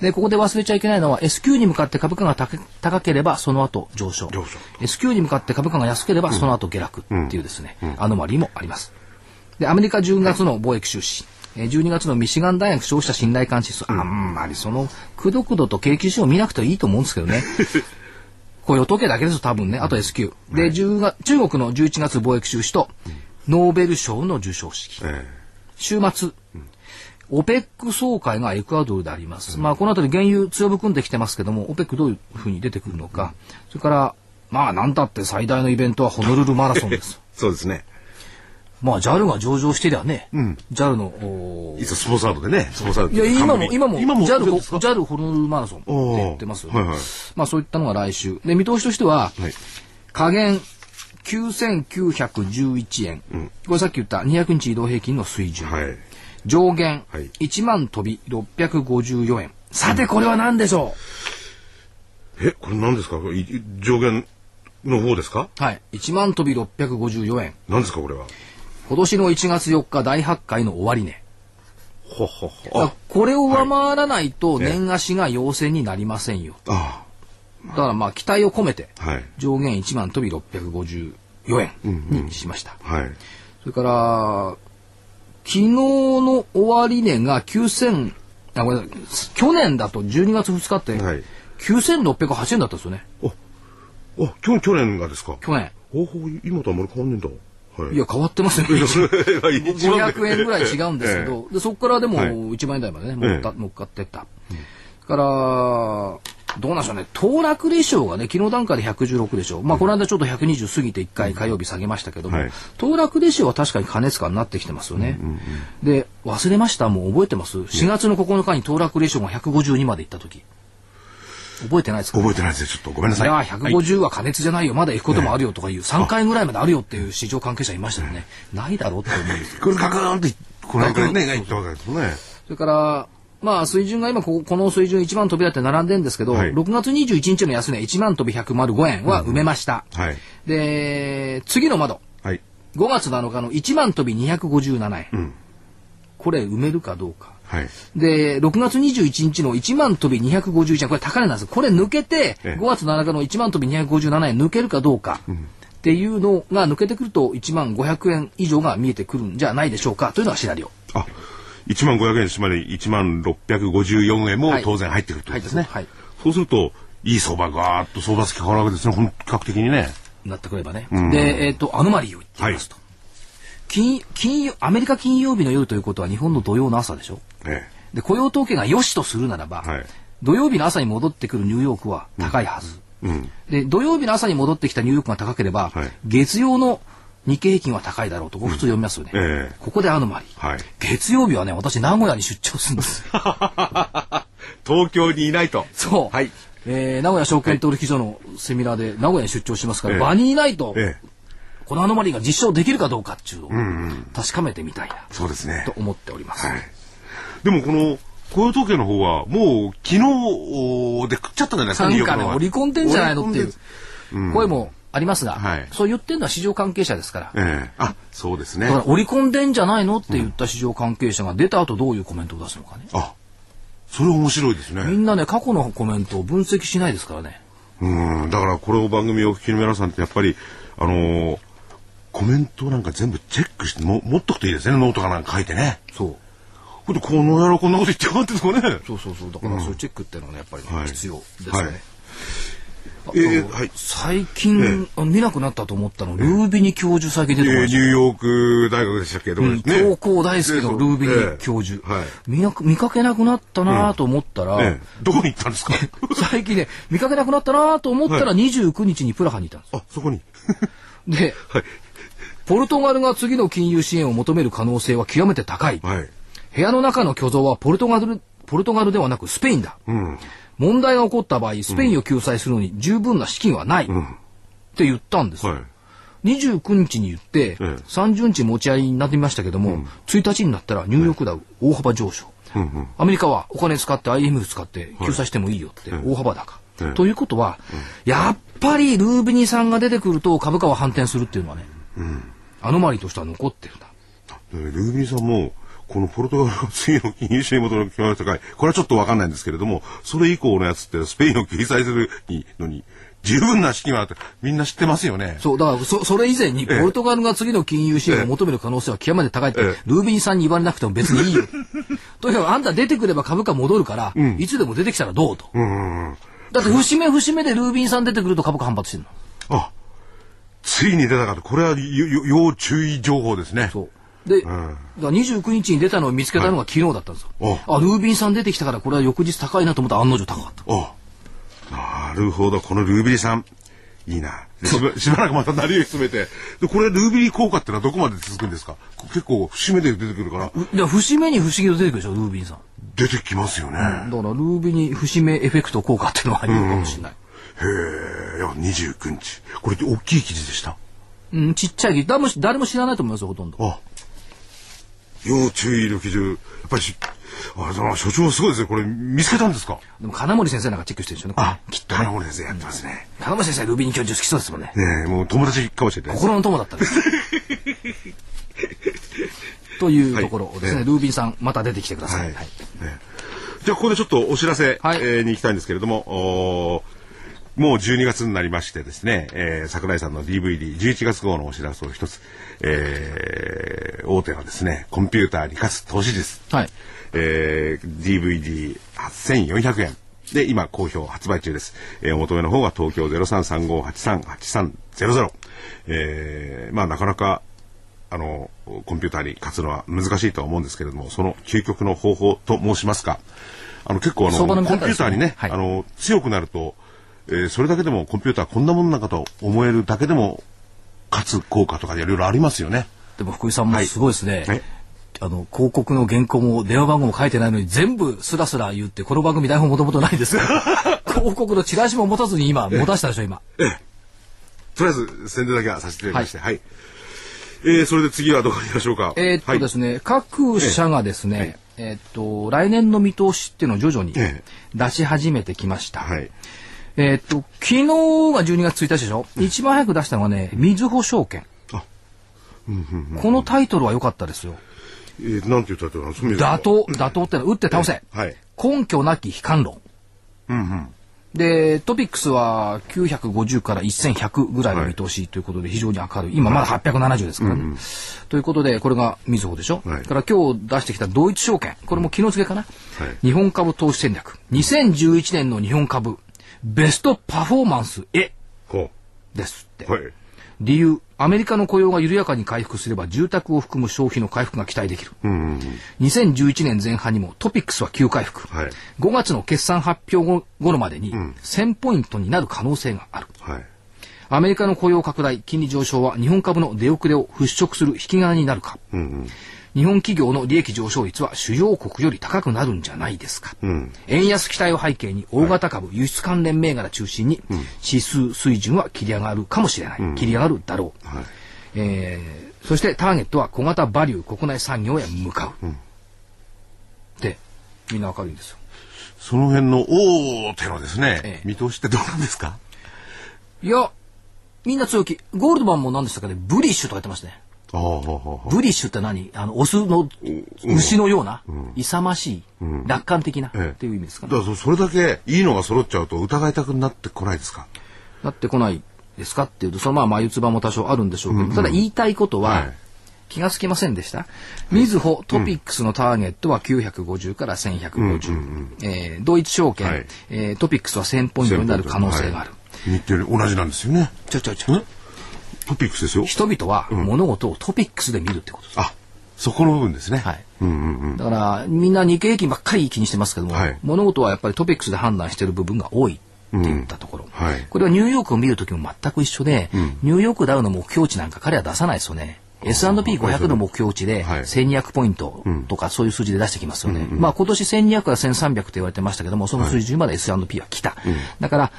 で、ここで忘れちゃいけないのは S q に向かって株価が高高ければその後上昇。上昇 S q に向かって株価が安ければその後下落っていうですね、アノマリーもあります。で、アメリカ10月の貿易収支。えー12月のミシガン大学消費者信頼感指数、あんまりその、くどくどと景気指標見なくていいと思うんですけどね。雇用統計だけですよ、多分ね。あと S q で、10月中国の11月貿易収支と、ノーベル賞の授賞式。え週末、オペック総会がエクアドルであります。まあ、この辺り原油強含んできてますけども、オペックどういうふうに出てくるのか。それから、まあ、なんだって最大のイベントはホノルルマラソンです。え そうですね。まあ、JAL が上場してりゃね、JAL の、おいつスポンサードでね、スポンサードいや、今も、冠今も、今も JAL JAL ホノルルマラソンって言ってますはいはいまあ、そういったのが来週。で、見通しとしては、はい。下限9911円。これさっき言った200日移動平均の水準。はい。上限はい1万飛び654円。さて、これは何でしょえ、これ何ですか？上限の方ですか？うはい。1万飛び654円。何ですかこれは？今年の1月4日大発会の終値。ほほほ。これを上回らないとはい年足が陽線になりませんよ。あだからまあ期待を込めてはい。上限1万飛び654円にしました。はい。それから、昨日の終値が9000、あ、ごめんなさい。去年だと12月2日ってはい9608円だったんですよね。お、去去年がですか？去年。おほ今とあんまり変わんねえんだ。はい。いや、変わってますよ ね。一番500円ぐらい違うんですけど、でそこからでもはい1万円台までね、乗っかえ乗っかってった。それから、どうなんでしょうね、騰落レシオがね、昨日段階で116でしょ。まあ、この間ちょっと120過ぎて1回火曜日下げましたけども、はい騰落レシオは確かに過熱感になってきてますよね。で、忘れましたもう覚えてます ?4 月の9日に騰落レシオが152までいった時。覚えてないですか？覚えてないですよ。ちょっとごめんなさい。いや、はい150は過熱じゃないよ、まだ行くこともあるよとかいう、3回ぐらいまであるよっていう市場関係者いましたよね。ないだろうって思うんですよ。これガクーンって、この辺からね、いったわけですね。それから、まあ水準が今ここの水準1万飛びだって並んでるんですけど、はい6月21日の安値1万飛び105円は埋めました。はい。で、次の窓。はい。5月7日の1万飛び257円。これ埋めるかどうか。はい。で、6月21日の1万飛び251円、これ高値なんです。これ抜けて、ええ5月7日の1万飛び257円抜けるかどうか。っていうのが抜けてくると1万500円以上が見えてくるんじゃないでしょうかというのがシナリオ。あ、1万500円しまで1万654円もはい当然入ってくるということですね。はい。そうすると、いい相場がーっと相場付き変わるわけですね、本格的にね。なってくればね。で、えっ、と、アノマリーを言ってみますと。金、金曜、アメリカ金曜日の夜ということは日本の土曜の朝でしょ？えで、雇用統計が良しとするならば、はい土曜日の朝に戻ってくるニューヨークは高いはず。え。うん。で、土曜日の朝に戻ってきたニューヨークが高ければ、はい月曜の日経平均は高いだろうと、こう普通読みますよね。ええここでアノマリー。はい。月曜日はね、私名古屋に出張するんです。東京にいないと。そう。はい。えー名古屋証券取引所のセミナーで名古屋に出張しますから、ええ場にいないと、ええ。このアノマリーが実証できるかどうかっていうのを確かめてみたいな、そうですねと。思っております。はい。でもこの、雇用統計の方は、もう、昨日で食っちゃったんじゃないですか、なんかね、織り込んでんじゃないのっていう声もありますが、はいそう言ってるのは市場関係者ですから、ええあ、そうですねだ。から織り込んでんじゃないのって言った市場関係者が出た後どういうコメントを出すのかね。あ、それ面白いですね。みんなね、過去のコメントを分析しないですからね。うん、だからこれを番組をお聞きの皆さんってやっぱり、あのーコメントなんか全部チェックしても持っとくといいですね、ノートかなんか書いてね。そう。この野郎こんなこと言ってやがってんですかね。そうそうそう。だからそういうチェックっていうのがね、やっぱりね、はい必要ですよね。はいあえーとはい最近、あ見なくなったと思ったの、ルービニ教授最近出てましたニューヨーク大学でしたっけど、うんね恐慌大好きのルービニええ教授、はい。見なく見かけなくなったなと思ったら、ええどこに行ったんですか？最近ね見かけなくなったなと思ったらは29日にプラハにいたんです。あ、そこに。で、はい。ポルトガルが次の金融支援を求める可能性は極めて高い。はい。部屋の中の巨像はポルトガルポルトガルではなくスペインだ。うん。問題が起こった場合スペインを救済するのに十分な資金はない、って言ったんです。よ。はい。29日に言って、ええ。30日持ち合いになりましたけども、1日になったらニューヨークダウ大幅上昇、アメリカはお金使って IMF 使って救済してもいいよって大幅高、ええ。ということは、やっぱりルービニさんが出てくると株価は反転するっていうのはね、アノマリーとしては残ってるんだ。でルービーさんも、このポルトガルの次の金融支援元の極めて高い。これはちょっとわかんないんですけれども、それ以降のやつってスペインを救済するのに、十分な資金はあって、みんな知ってますよね。そうだからそそれ以前にポええルトガルが次の金融支援を求める可能性は極めて高いって、ええルービニさんに言われなくても別にいいよ とにかくあんた出てくれば株価戻るから、いつでも出てきたらどうと、だって節目節目でルービンさん出てくると株価反発してるのあ、ついに出たかと。これは要注意情報ですね。そうで、だから29日に出たのを見つけたのが昨日だったんですよ。あ、ルービンさん出てきたからこれは翌日高いなと思ったら案の定高かった。あ、なるほど。このルービリさん。いいな。しばしばらくまた成りを進めて。で、これルービリ効果ってのはどこまで続くんですか？結構節目で出てくるから、で節目に不思議と出てくるでしょ、ルービンさん。出てきますよね。だからルービンに節目エフェクト効果っていうのはあるのかもしれない。へえ、いや、29日。これって大きい記事でした？うん、ちっちゃい誰も誰も知らないと思いますよ、ほとんど。あ、要注意の記事。やっぱりし、あ、その所長すごいですね。これ見つけたんですか？でも金森先生なんかチェックしてるんでしょうねこれね。きっとね。金森先生やってますね。金森先生、ルービン教授好きそうですもんね。ねえ、もう友達かもしれない。心の友だったんです。というところですね、はいルービンさん、また出てきてください。はいはいねじゃあここでちょっとお知らせ、はいえーに行きたいんですけれども、おーもう12月になりましてですね、えー桜井さんの DVD、11月号のお知らせを一つ、えー大手のですね、コンピューターに勝つ投資術、はい。えー DVD8400 円。で今好評発売中です。えーお求めの方は東京0335838300。えーまあなかなかあの、コンピューターに勝つのは難しいとは思うんですけれども、その究極の方法と申しますか、あの、結構あの、コンピューターにね、はい。あの、強くなると、えーそれだけでもコンピューターこんなもんなんかと思えるだけでも、勝つ効果とかいろいろありますよね。でも福井さんもすごいですね。はいあの広告の原稿も電話番号も書いてないのに全部スラスラ言ってこの番組台本もともとないですから 広告のチラシも持たずに今持たしたでしょ今とりあえず宣伝だけはさせていただきまして、はい。えーそれで次はどこに行きましょうか？えーっとですね、各社がですね、えっと、来年の見通しっていうのを徐々にええ出し始めてきました。はい。えっと、昨日が12月1日でしょ、一番早く出したのがね、みずほ証券。このタイトルは良かったですよ。えー、なんて言ったってなんですか？打倒、打倒ってのは打って倒せ。はい。根拠なき悲観論。うんうん。で、トピックスは950から1100ぐらいの見通しということで非常に明るい。今まだ870ですからね。ということで、これがみずほでしょ？はいだから今日出してきたドイツ証券。これも昨日付けかな？はい日本株投資戦略。2011年の日本株、ベストパフォーマンスへほですって。う。はい。理由、アメリカの雇用が緩やかに回復すれば住宅を含む消費の回復が期待できる。うんうんうん。2011年前半にもトピックスは急回復。はい5月の決算発表後頃までに1000ポイントになる可能性がある。はい。アメリカの雇用拡大、金利上昇は日本株の出遅れを払拭する引き金になるか。うんうん。日本企業の利益上昇率は主要国より高くなるんじゃないですか。うん。円安期待を背景に大型株、輸出関連銘柄中心に指数水準は切り上がるかもしれない。切り上がるだろう。はい。えーそしてターゲットは小型バリュー国内産業へ向かう。で、みんなわかるんですよ。その辺の大手のですね、ええ見通しってどうなんですか？いや、みんな強気。ゴールドマンも何でしたかね、ブリッシュとか言ってますね。ブリッシュって何？あの、オスの牛のような、勇ましい、楽観的な、ええ。っていう意味ですかね。だからそそれだけいいのが揃っちゃうと疑いたくなってこないですか？なってこないですか？っていうと、そのまあ眉唾も多少あるんでしょうけど、ただ言いたいことは、はい。気がつきませんでした？みずほトピックスのターゲットは950から1150。えードイツ証券、はい。えートピックスは1000ポイントになる可能性がある。はい。日程より同じなんですよね。ちょちょちょ。んトピックスですよ。人々は物事をトピックスで見るってことです。あ、そこの部分ですね。はい。うんうんうん。だから、みんな日経平均ばっかり気にしてますけども、はい物事はやっぱりトピックスで判断している部分が多いって言ったところ。はいこれはニューヨークを見るときも全く一緒で、ニューヨークダウの目標値なんか彼は出さないですよね。S&P500 の目標値ではい1200ポイントとかそういう数字で出してきますよね。まあ今年1200から1300って言われてましたけども、その数字まで S&P は来た。だから、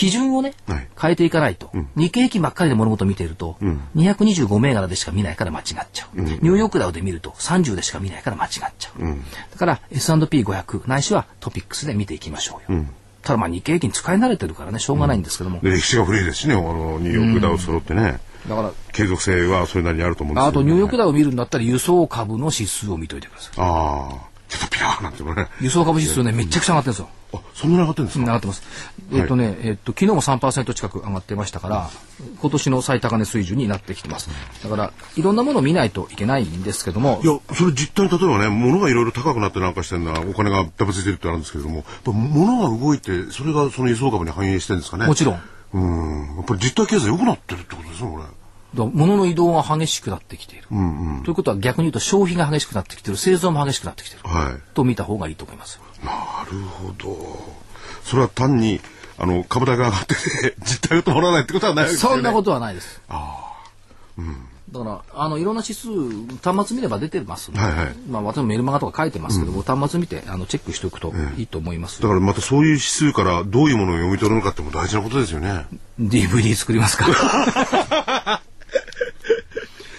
基準をね、はい。変えていかないと、日経平均ばっかりで物事を見ていると、225銘柄でしか見ないから間違っちゃう、ニューヨークダウで見ると30でしか見ないから間違っちゃう、だから S&P500 ないしはトピックスで見ていきましょうよ、ただまあ日経平均使い慣れてるからねしょうがないんですけども、で歴史が古いですしね、あの、ニューヨークダウ揃ってね。だから継続性はそれなりにあると思うんですあとニューヨークダウ。を見るんだったら輸送株の指数を見といてください。ああ、ちょっとピラーなんてもね。輸送株指数ねめっちゃくちゃ上がってるんですよあ、そんなに上がってるんですか？上がってます。えっ、とね、えっ、と、昨日も3%近く上がってましたから、今年の最高値水準になってきてます。だから、いろんなものを見ないといけないんですけどもい、や、それ実態に例えばね、物がいろいろ高くなってなんかしてるのはお金がダブついてるってあるんですけれども、物が動いて、それがその輸送株に反映してるんですかね？もちろん、うん。やっぱり実体経済良くなってるってことですね、これ。だ物の移動が激しくなってきている。ということは逆に言うと消費が激しくなってきている、製造も激しくなってきている。はい。と見た方がいいと思いますよ。なるほど。それは単に、あの、株高が上がってて、実態が止まらないってことはないですよね。そんなことはないです。だから、あの、いろんな指数、端末見れば出てますので、はいはいまあ、私もメルマガとか書いてますけども、端末見て、あの、チェックしておくといいと思いますだからまたそういう指数からどういうものを読み取るのかっても大事なことですよね。DVD 作りますか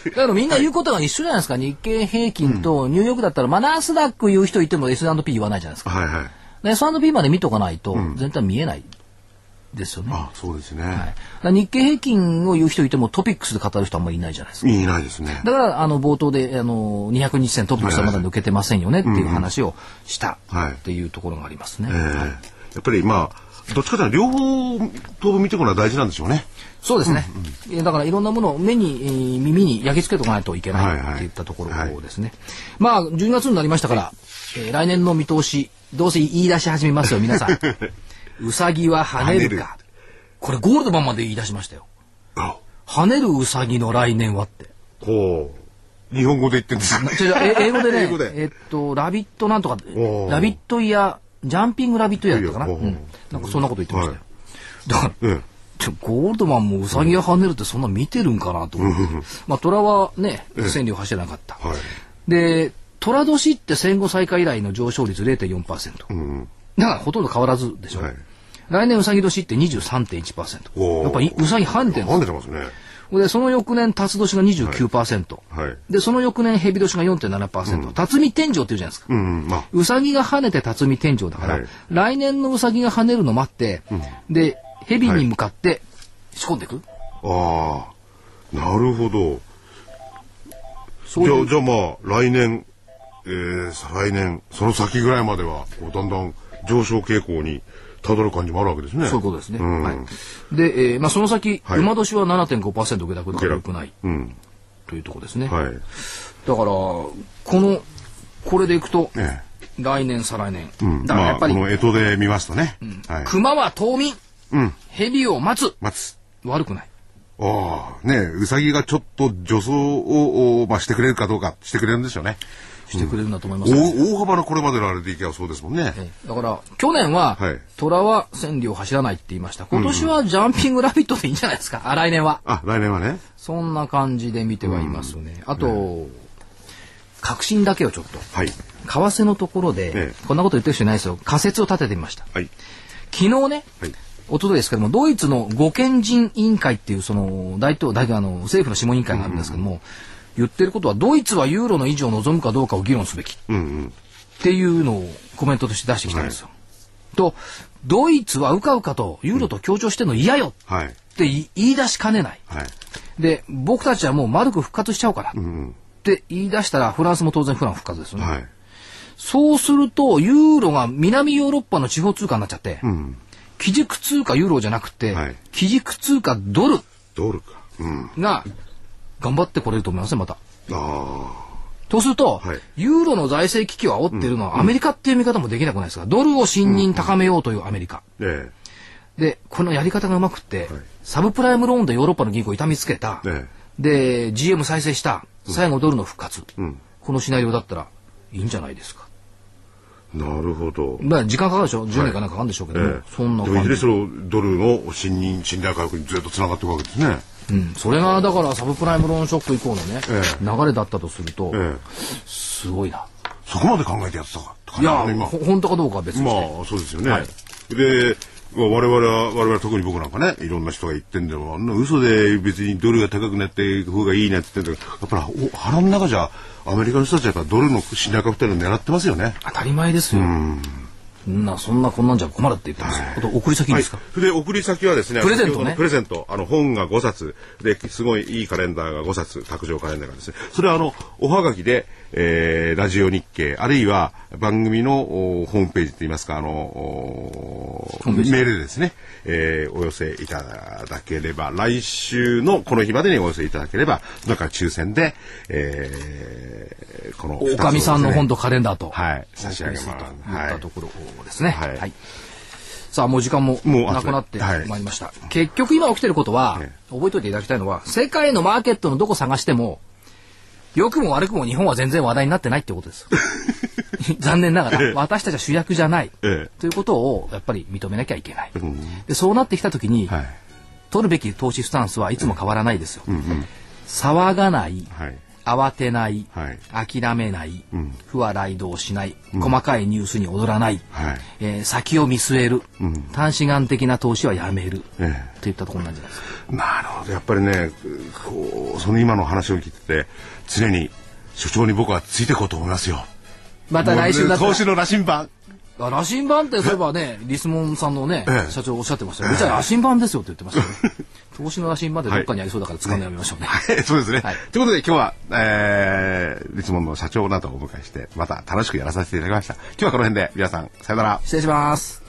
だからみんな言うことが一緒じゃないですか。日経平均とニューヨークだったら、まあ、ナースダック言う人いても S&P 言わないじゃないですか。はいはい。で S&P まで見とかないと、全体見えないですよね。あ、そうですね。はい、日経平均を言う人いてもトピックスで語る人あんまりいないじゃないですか。いないですね。だから、あの、冒頭で、あの、200日線トピックスはまだ抜けてませんよねっていう話をしたはいっていうところがありますね。えーやっぱりまあ、どっちかというと両方とも見ていくのは大事なんでしょうね。そうですね。えーだからいろんなものを目に、えー耳に焼き付けておかないといけないはいはいっていったところですね。まあ、12月になりましたから、えー来年の見通し、どうせ言い出し始めますよ、皆さん。うさぎは跳ねるか。これゴールドマンまで言い出しましたよ。あ跳ねるうさぎの来年はって。ほう。日本語で言ってるんですよ。違う違うえ英語でね えっと、ラビットなんとか、ラビットイヤー、ジャンピングラビットイヤーだったかな。うん。なんかそんなこと言ってましたよ。はだから、ゴールドマンもウサギが跳ねるってそんな見てるんかなと思って。まあ、虎はね、千里を走らなかった。はい。で、虎年って戦後最下以来の上昇率0.4%。うん。だからほとんど変わらずでしょ。はい来年うさぎ年って23.1%。おーやっぱりうさぎ跳ねてるんです跳ねてますね。で、その翌年、辰年が29%。はい。で、その翌年、蛇年が4.7%。辰巳天井って言うじゃないですか。うん、まあ、うさぎが跳ねて辰巳天井だから、はい来年のうさぎが跳ねるの待って、で、蛇に向かって仕込んでいく？ああ、なるほど。うじゃあ、じゃあまあ、来年、えー、再来年、その先ぐらいまでは、こうだんだん上昇傾向にたどる感じもあるわけですね。そういうことですね。うんはい。で、えーまあ、その先、はい馬年は7.5%下落だから良くないうん。というところですね。はい。だから、この、これでいくと、え来年、再来年。え。うん。まあ、だからやっぱり、この干支で見ますとね。はい。熊は冬眠、うん。蛇を待つ、待つ。悪くない。ああ、ねうさぎがちょっと助走を、おまあ、してくれるかどうか、してくれるんでしょうね。してくれるんだと思います、大大幅なこれまでのあれでいけばそうですもんね。ええだから、去年は、はい虎は千里を走らないって言いました。今年はジャンピングラビットでいいんじゃないですか。あ、来年は。あ、来年はね。そんな感じで見てはいますね。あと、確信だけをちょっと。はい。為替のところで、えこんなこと言ってる人いないですよ。仮説を立ててみました。はい。昨日ね、はい。一昨日ですけども、ドイツの護憲人委員会っていう、その、大統大あの政府の諮問委員会があるんですけども、言ってることは、ドイツはユーロの維持を望むかどうかを議論すべき。うんうん。っていうのをコメントとして出してきたんですよ。と、ドイツはうかうかとユーロと協調してるの嫌よっはい。て言い出しかねない。はい。で、僕たちはもう丸く復活しちゃうから。って言い出したら、フランスも当然フラン復活ですよね。はい。そうすると、ユーロが南ヨーロッパの地方通貨になっちゃって、うん。基軸通貨ユーロじゃなくて、はい基軸通貨ドルドルか。うん。が頑張ってこれると思いますね、また。あとすると、はいユーロの財政危機を煽ってるのはアメリカっていう見方もできなくないですか？ドルを信任高めようというアメリカ。あ。えで、このやり方がうまくって、サブプライムローンでヨーロッパの銀行を痛めつけた、え。えで、GM 再生した、最後ドルの復活、んこのシナリオだったらいいんじゃないですか？え。なるほど。まあ時間かかるでしょ ?10 年かなんかかかるんでしょうけども、ええ。そんなでもいずれ感じ。そのドルの信任、信頼回復にずっとつながっていくわけですね。うん、それがだからサブプライムローンショック以降のね、え流れだったとすると、ええ。すごいな。そこまで考えてやってたかいや、本当かどうかは別にま。あ、そうですよね。はいで、まあ我々は、我々は特に僕なんかね、いろんな人が言ってんだよ。あんな嘘で別にドルが高くなっていく方がいいなって言ってんだけど、やっぱりお腹の中じゃ、アメリカの人たちはやっぱドルの信頼回復っていうのを狙ってますよね。当たり前ですよ。そんな、そんなこんなんじゃ困るって言ってます。よ。あと、送り先いいですか、それで送り先はですね、プレゼントね。プレゼント、あの本が5冊、で、すごいいいカレンダーが5冊、卓上カレンダーがですね、それはあの、おはがきで、えー、ラジオ日経、あるいは番組のおホームページといいますか、あの、メールでですね、えーお寄せいただければ、来週のこの日までにお寄せいただければ、なんか抽選で、えー、この二つをおかみさんの本とカレンダーと、はい差し上げます。はいったところですね。はい。はい。さあ、もう時間もなくなってはい。まいりました。結局今起きてることは、え。覚えておいていただきたいのは、世界のマーケットのどこ探しても、良くも悪くも日本は全然話題になってないってことです。残念ながら、私たちは主役じゃない。えということを、やっぱり認めなきゃいけない。んでそうなってきたときに、はい。取るべき投資スタンスはいつも変わらないですよ。騒がない、はい。慌てない、はい諦めない、ん不和雷道しない、細かいニュースに踊らない、はい。えー先を見据える、ん短視眼的な投資はやめる、えといったところなんじゃないですか。えなるほど。やっぱりね、こう、その今の話を聞いてて、常に所長に僕はついていこうと思いますよ。また来週だったら投資の羅針盤。あ羅針盤ってそういえばね、リスモンさんのね、ええ社長おっしゃってましたよ。うちは羅針盤ですよって言ってましたよ、ね。投資の羅針盤ってどっかにありそうだから使うのやめましょうね。そうですね。はいということで今日は、えー、リツモンの社長などをお迎えして、また楽しくやらさせていただきました。今日はこの辺で皆さん、さよなら。失礼します。